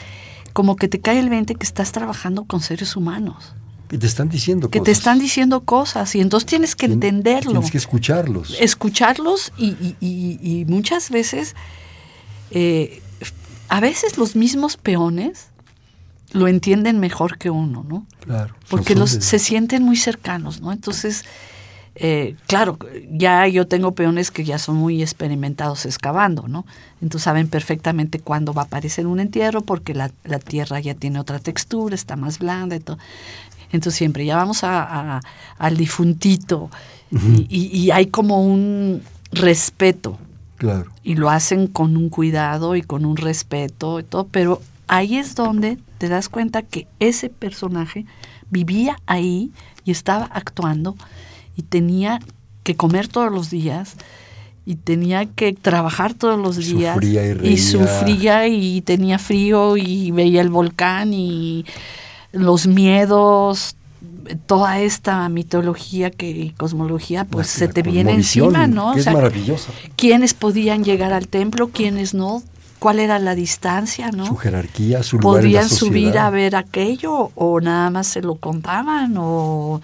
como que te cae el 20 que estás trabajando con seres humanos. Que te están diciendo que te están diciendo cosas y entonces tienes que entenderlo. Tienes que escucharlos. Escucharlos y, muchas veces, eh, a veces los mismos peones lo entienden mejor que uno, ¿no? Claro. Porque los, se sienten muy cercanos, ¿no? Entonces, eh, claro, ya yo tengo peones que ya son muy experimentados excavando, ¿no? Entonces saben perfectamente cuándo va a aparecer un entierro porque la, tierra ya tiene otra textura, está más blanda y todo. Entonces siempre ya vamos a, al difuntito y, hay como un respeto. Claro. Y lo hacen con un cuidado y con un respeto y todo, pero ahí es donde te das cuenta que ese personaje vivía ahí y estaba actuando y tenía que comer todos los días y tenía que trabajar todos los días y, y, sufría y tenía frío y veía el volcán y los miedos, toda esta mitología que, y cosmología, pues se te viene encima, ¿no? es maravillosa. ¿Quiénes podían llegar al templo, quiénes no? ¿Cuál era la distancia, no? Su jerarquía, su lugar ¿Podían en la subir a ver aquello o nada más se lo contaban o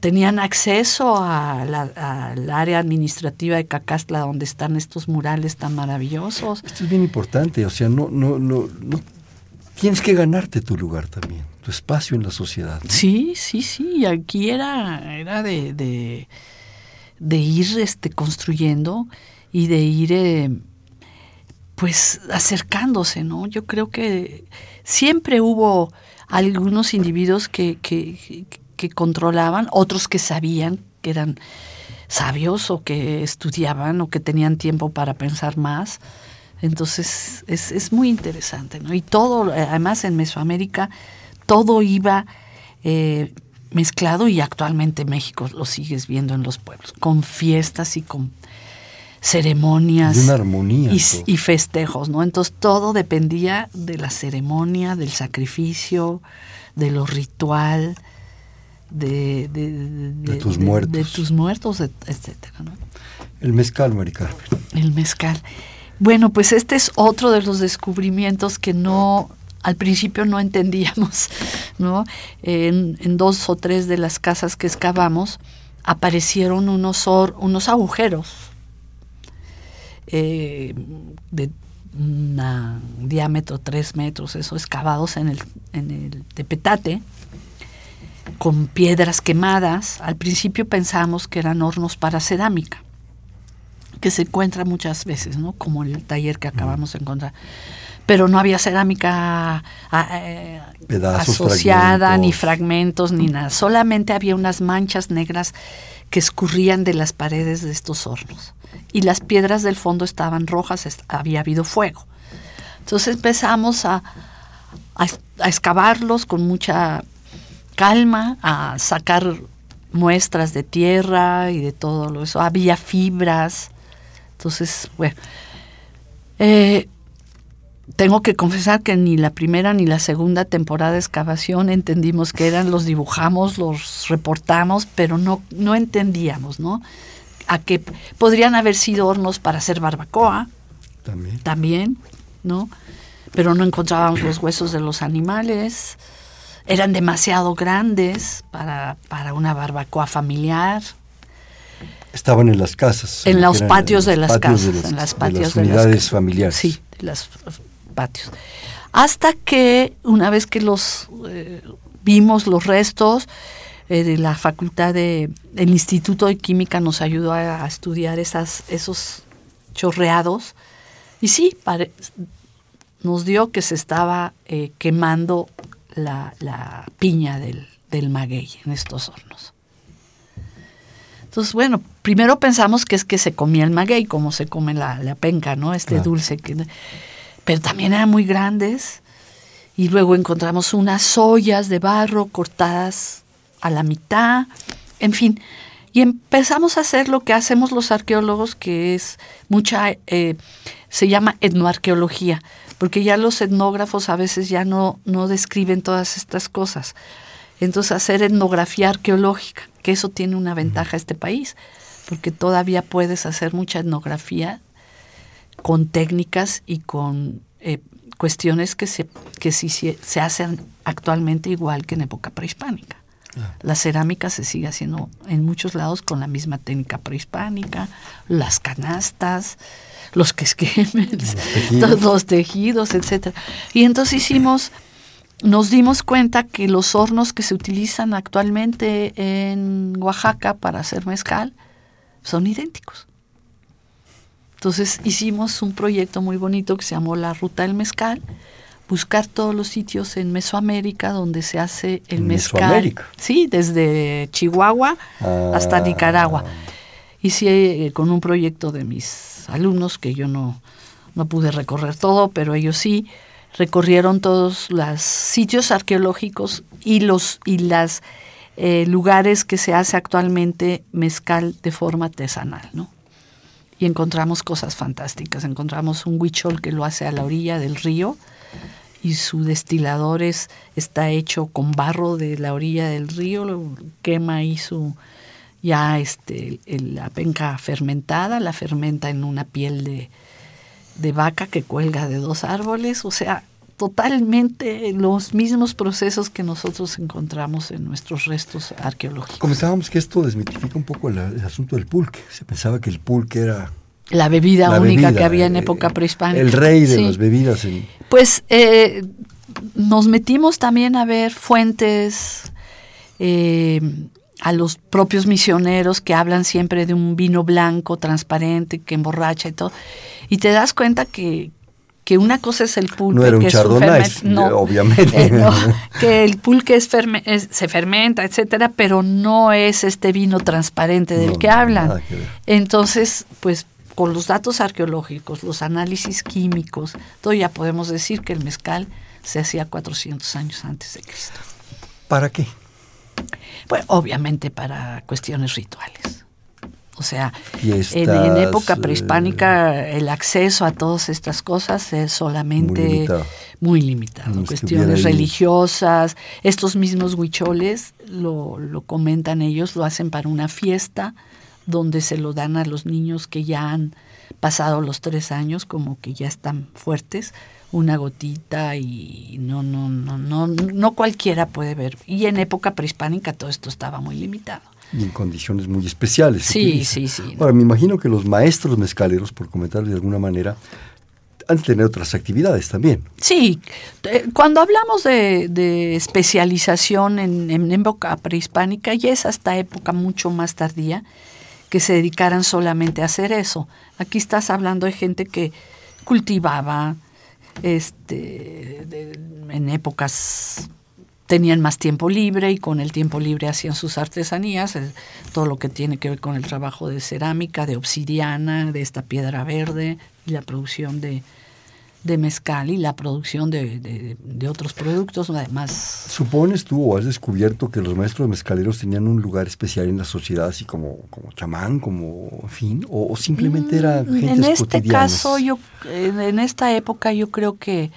tenían acceso a al área administrativa de Cacastla donde están estos murales tan maravillosos? Esto es bien importante, o sea, no, no, no, no tienes que ganarte tu lugar también, tu espacio en la sociedad. Sí, sí, sí. Aquí era, era de, de, ir este, construyendo y de ir eh, pues acercándose, ¿no? Yo creo que siempre hubo algunos individuos que, que, que controlaban, otros que sabían, que eran sabios o que estudiaban o que tenían tiempo para pensar más entonces es, es muy interesante, ¿no? Y todo, además en Mesoamérica, todo iba eh, mezclado y actualmente México lo sigues viendo en los pueblos, con fiestas y con ceremonias y, una armonía y, festejos, ¿no? Entonces todo dependía de la ceremonia, del sacrificio, de lo ritual, de, de, tus muertos, de, tus muertos, etcétera, ¿no? El mezcal, Mari Carmen. El mezcal. Bueno, pues este es otro de los descubrimientos que no al principio no entendíamos, ¿no? En, dos o tres de las casas que excavamos aparecieron unos, unos agujeros eh, de un diámetro tres metros, eso excavados en el, en el tepetate, con piedras quemadas. Al principio pensamos que eran hornos para cerámica que se encuentra muchas veces, ¿no? Como el taller que acabamos de encontrar. Pero no había cerámica ah, eh, asociada, ni fragmentos, ni nada. Solamente había unas manchas negras que escurrían de las paredes de estos hornos. Y las piedras del fondo estaban rojas, había habido fuego. Entonces empezamos a, a excavarlos con mucha calma, a sacar muestras de tierra y de todo eso. Había fibras, entonces, bueno, eh, tengo que confesar que ni la primera ni la segunda temporada de excavación entendimos que eran, los dibujamos, los reportamos, pero no, no entendíamos, ¿no? A que podrían haber sido hornos para hacer barbacoa. También. También, ¿no? Pero no encontrábamos los huesos de los animales. Eran demasiado grandes para, para una barbacoa familiar. Estaban en las casas. En los patios de las casas, en las patios de las unidades familiares. Sí, de patios. Hasta que una vez que los eh, vimos los restos, eh, de la facultad de, el Instituto de Química nos ayudó a, estudiar esas, esos chorreados. Y sí, nos dio que se estaba eh, quemando la, la piña del, del maguey en estos hornos. Entonces, bueno, primero pensamos que es que se comía el maguey, como se come la, penca, ¿no? Este dulce. Que, pero también eran muy grandes. Y luego encontramos unas ollas de barro cortadas a la mitad. En fin, y empezamos a hacer lo que hacemos los arqueólogos, que es mucha eh, se llama etnoarqueología, porque ya los etnógrafos a veces ya no, no describen todas estas cosas. Entonces hacer etnografía arqueológica, que eso tiene una ventaja a este país, porque todavía puedes hacer mucha etnografía con técnicas y con eh, cuestiones que se, que sí, se hacen actualmente igual que en época prehispánica. La cerámica se sigue haciendo en muchos lados con la misma técnica prehispánica, las canastas, los quesquemes, los, los tejidos, etcétera. Y entonces hicimos, nos dimos cuenta que los hornos que se utilizan actualmente en Oaxaca para hacer mezcal son idénticos. Entonces hicimos un proyecto muy bonito que se llamó la Ruta del Mezcal, buscar todos los sitios en Mesoamérica donde se hace el mezcal. Mesoamérica. Sí, desde Chihuahua hasta ah. Nicaragua. Hice eh, con un proyecto de mis alumnos, que yo no, no pude recorrer todo, pero ellos sí, recorrieron todos los sitios arqueológicos y los y las eh, lugares que se hace actualmente mezcal de forma artesanal, ¿no? Y encontramos cosas fantásticas. Encontramos un huichol que lo hace a la orilla del río, y su destilador es, está hecho con barro de la orilla del río, quema ahí su ya este la penca fermentada, la fermenta en una piel de, de vaca que cuelga de dos árboles, o sea, totalmente los mismos procesos que nosotros encontramos en nuestros restos arqueológicos. Comentábamos que esto desmitifica un poco el, asunto del pulque. Se pensaba que el pulque era la bebida única que había en eh, época prehispánica. El rey de las bebidas. En... Pues eh, nos metimos también a ver fuentes, eh, a los propios misioneros que hablan siempre de un vino blanco, transparente, que emborracha y todo. Y te das cuenta que, que una cosa es el pulque. No era un que no, obviamente. que el pulque es, se fermenta, etcétera, pero no es este vino transparente del que hablan. Entonces, pues con los datos arqueológicos, los análisis químicos, todo ya podemos decir que el mezcal se hacía 400 años antes de Cristo. ¿Para qué? Pues obviamente para cuestiones rituales. O sea, en, época eh, prehispánica el acceso a todas estas cosas es solamente muy limitado. cuestiones religiosas, estos mismos huicholes, lo, lo comentan ellos, lo hacen para una fiesta donde se lo dan a los niños que ya han pasado los tres años, como que ya están fuertes, una gotita y no, no, no, no, no cualquiera puede ver. Y en época prehispánica todo esto estaba muy limitado. Y en condiciones muy especiales. Sí, sí, sí. Ahora, me imagino que los maestros mezcaleros, por comentarlo de alguna manera, han de tener otras actividades también. Sí, cuando hablamos de, especialización en, en, época prehispánica, ya es hasta época mucho más tardía, que se dedicaran solamente a hacer eso. Aquí estás hablando de gente que cultivaba, este, en épocas tenían más tiempo libre y con el tiempo libre hacían sus artesanías, todo lo que tiene que ver con el trabajo de cerámica, de obsidiana, de esta piedra verde y la producción de, de mezcal y la producción de, otros productos además. ¿Supones tú o has descubierto que los maestros mezcaleros tenían un lugar especial en la sociedad, así como, como chamán, como fin, o, simplemente era mm, gente En este caso, yo, en esta época yo creo que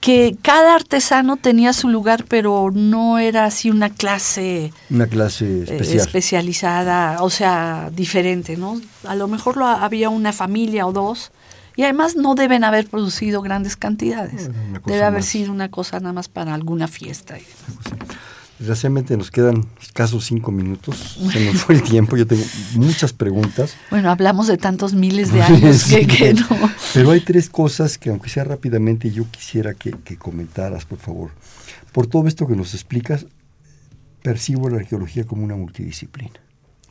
que cada artesano tenía su lugar, pero no era así una clase una clase eh, especializada, o sea, diferente, ¿no? A lo mejor lo, había una familia o dos y además no deben haber producido grandes cantidades. Debe haber sido una cosa nada más para alguna fiesta. Desgraciadamente nos quedan escasos cinco minutos. Se nos fue el tiempo. Yo tengo muchas preguntas. Bueno, hablamos de tantos miles de años que, no. Pero hay tres cosas que, aunque sea rápidamente, yo quisiera que, que comentaras, por favor. Por todo esto que nos explicas, percibo la arqueología como una multidisciplina.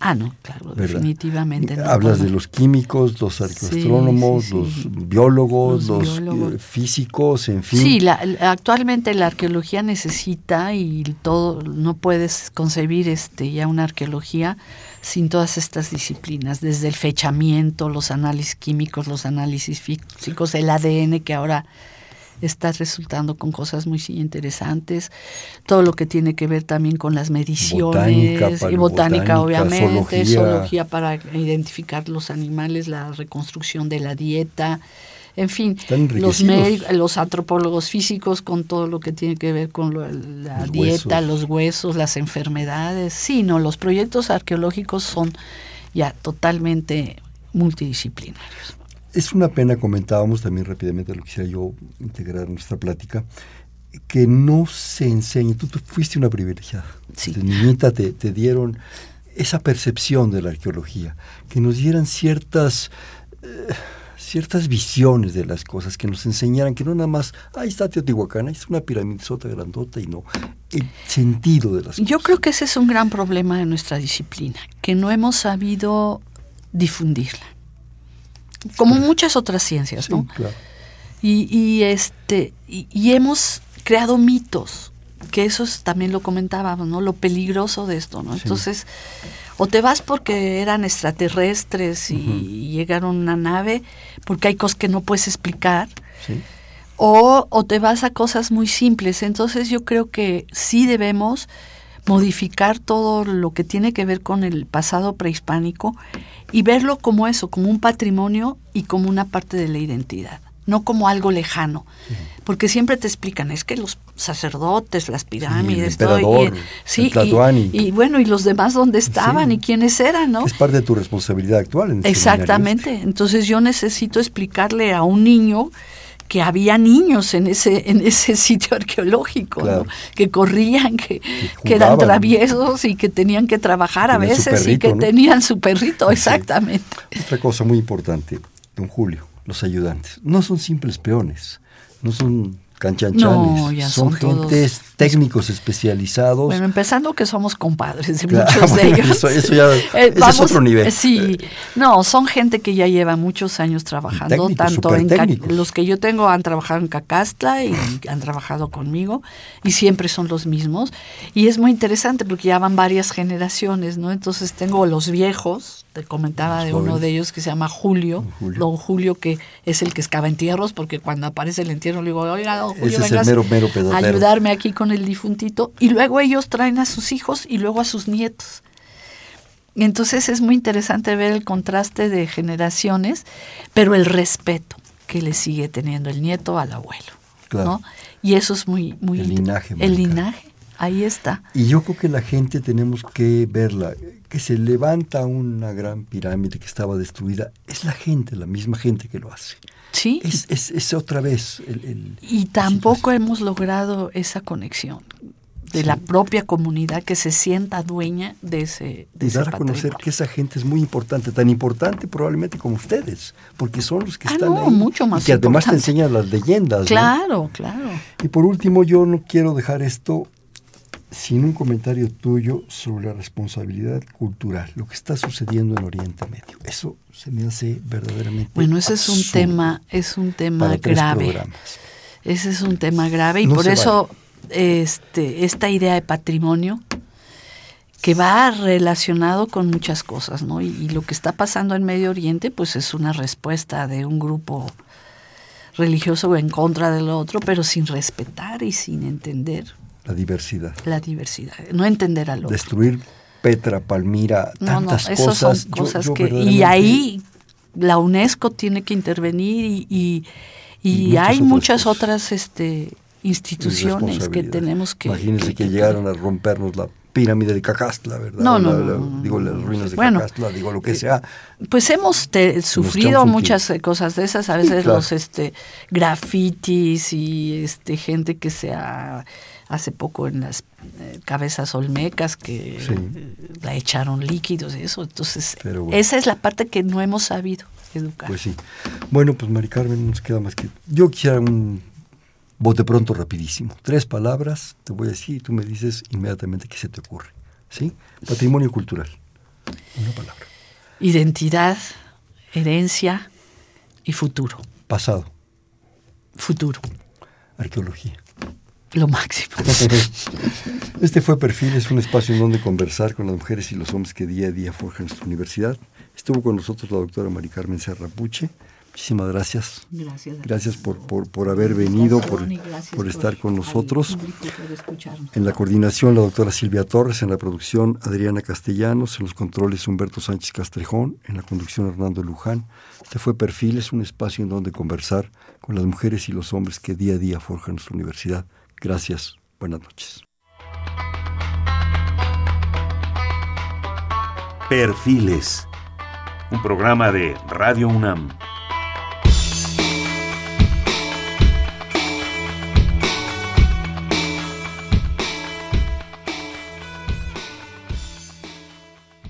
Ah, no, claro, definitivamente. Hablas de los químicos, los arqueoastrónomos, los biólogos, los, eh, físicos, en fin. Sí, actualmente la arqueología necesita y todo, no puedes concebir este ya una arqueología sin todas estas disciplinas, desde el fechamiento, los análisis químicos, los análisis físicos, el ADN que ahora está resultando con cosas muy interesantes. Todo lo que tiene que ver también con las mediciones y botánica, obviamente, zoología. para identificar los animales, la reconstrucción de la dieta. En fin, los, los antropólogos físicos con todo lo que tiene que ver con la dieta, los huesos, las enfermedades. Sí, no, los proyectos arqueológicos son ya totalmente multidisciplinarios. Es una pena, comentábamos también rápidamente, lo quisiera yo integrar en nuestra plática, que no se enseñe. Tú, fuiste una privilegiada. Sí. De niñita te, dieron esa percepción de la arqueología, que nos dieran ciertas, eh, ciertas visiones de las cosas, que nos enseñaran que no nada más, ahí está Teotihuacán, ahí está una pirámide sota grandota y no, el sentido de las cosas. Yo creo que ese es un gran problema de nuestra disciplina, que no hemos sabido difundirla como muchas otras ciencias, ¿no? Y, este, y, hemos creado mitos, que eso también lo comentábamos, ¿no? Lo peligroso de esto, ¿no? Entonces, o te vas porque eran extraterrestres y llegaron una nave, porque hay cosas que no puedes explicar, o, o te vas a cosas muy simples. Entonces yo creo que sí debemos modificar todo lo que tiene que ver con el pasado prehispánico y verlo como eso, como un patrimonio y como una parte de la identidad, no como algo lejano. Porque siempre te explican, es que los sacerdotes, las pirámides, sí, y, bueno, y los demás dónde estaban y quiénes eran, ¿no? Es parte de tu responsabilidad actual. En Exactamente. Entonces yo necesito explicarle a un niño que había niños en ese, en ese sitio arqueológico, que corrían, que, que, eran traviesos y que tenían que trabajar a veces y que tenían su perrito, exactamente. Otra cosa muy importante, don Julio, los ayudantes, no son simples peones, no son canchanchanes. son, gentes técnicos especializados. Bueno, empezando que somos compadres de muchos de ellos. Eso, ya eh, es otro nivel. Sí, no, son gente que ya lleva muchos años trabajando, tanto en los que yo tengo han trabajado en Cacastla y han trabajado conmigo y siempre son los mismos y es muy interesante porque ya van varias generaciones, ¿no? Entonces tengo los viejos te comentaba de uno de ellos que se llama Julio, don Julio, que es el que excava entierros, porque cuando aparece el entierro le digo, oiga, Julio, a ayudarme aquí con el difuntito. Y luego ellos traen a sus hijos y luego a sus nietos. Entonces es muy interesante ver el contraste de generaciones, pero el respeto que le sigue teniendo el nieto al abuelo. ¿no? Y eso es muy, muy... El linaje. El linaje, ahí está. Y yo creo que la gente tenemos que verla que se levanta una gran pirámide que estaba destruida, es la gente, la misma gente que lo hace. Sí. Es, es, otra vez. El, y tampoco hemos logrado esa conexión de la propia comunidad que se sienta dueña de ese de y dar a conocer que esa gente es muy importante, tan importante probablemente como ustedes, porque son los que ah, están ahí mucho más y que además te enseñan las leyendas. Claro, claro. Y por último, yo no quiero dejar esto sin un comentario tuyo sobre la responsabilidad cultural, lo que está sucediendo en Oriente Medio. Eso se me hace verdaderamente Bueno, ese es un tema, es un tema grave. Ese es un tema grave y por eso este, esta idea de patrimonio que va relacionado con muchas cosas, ¿no? Y, lo que está pasando en Medio Oriente, pues es una respuesta de un grupo religioso en contra del otro, pero sin respetar y sin entender la diversidad. La diversidad. No entender al otro. Destruir Petra, Palmira, tantas no, cosas. Son cosas que, y ahí la UNESCO tiene que intervenir y, y, hay muchas otras este, instituciones que tenemos que... Imagínense que, llegaron a rompernos la pirámide de Cacastla, ¿verdad? No, no, digo, las ruinas de Cacastla, digo lo que sea. Pues hemos sufrido muchas cosas de esas, a veces los este grafitis y este gente que se ha hace poco en las eh, cabezas olmecas que la echaron líquidos y eso. Entonces, esa es la parte que no hemos sabido educar. Pues sí. Bueno, pues Mari Carmen, nos queda más que... Yo quisiera un bote pronto rapidísimo. Tres palabras, te voy a decir y tú me dices inmediatamente qué se te ocurre. ¿Sí? Patrimonio cultural. Una palabra. Identidad, herencia y futuro. Pasado. Futuro. Arqueología lo máximo. Este fue Perfil, es un espacio en donde conversar con las mujeres y los hombres que día a día forjan nuestra universidad. Estuvo con nosotros la doctora Mari Carmen Serra Puche. Muchísimas gracias. Gracias. Gracias por, por, haber venido, por, por estar con nosotros. En la coordinación, la doctora Silvia Torres, en la producción, Adriana Castellanos, en los controles, Humberto Sánchez Castrejón, en la conducción, Hernando Luján. Este fue Perfil, es un espacio en donde conversar con las mujeres y los hombres que día a día forjan nuestra universidad. Gracias. Buenas noches. Perfiles, un programa de Radio UNAM.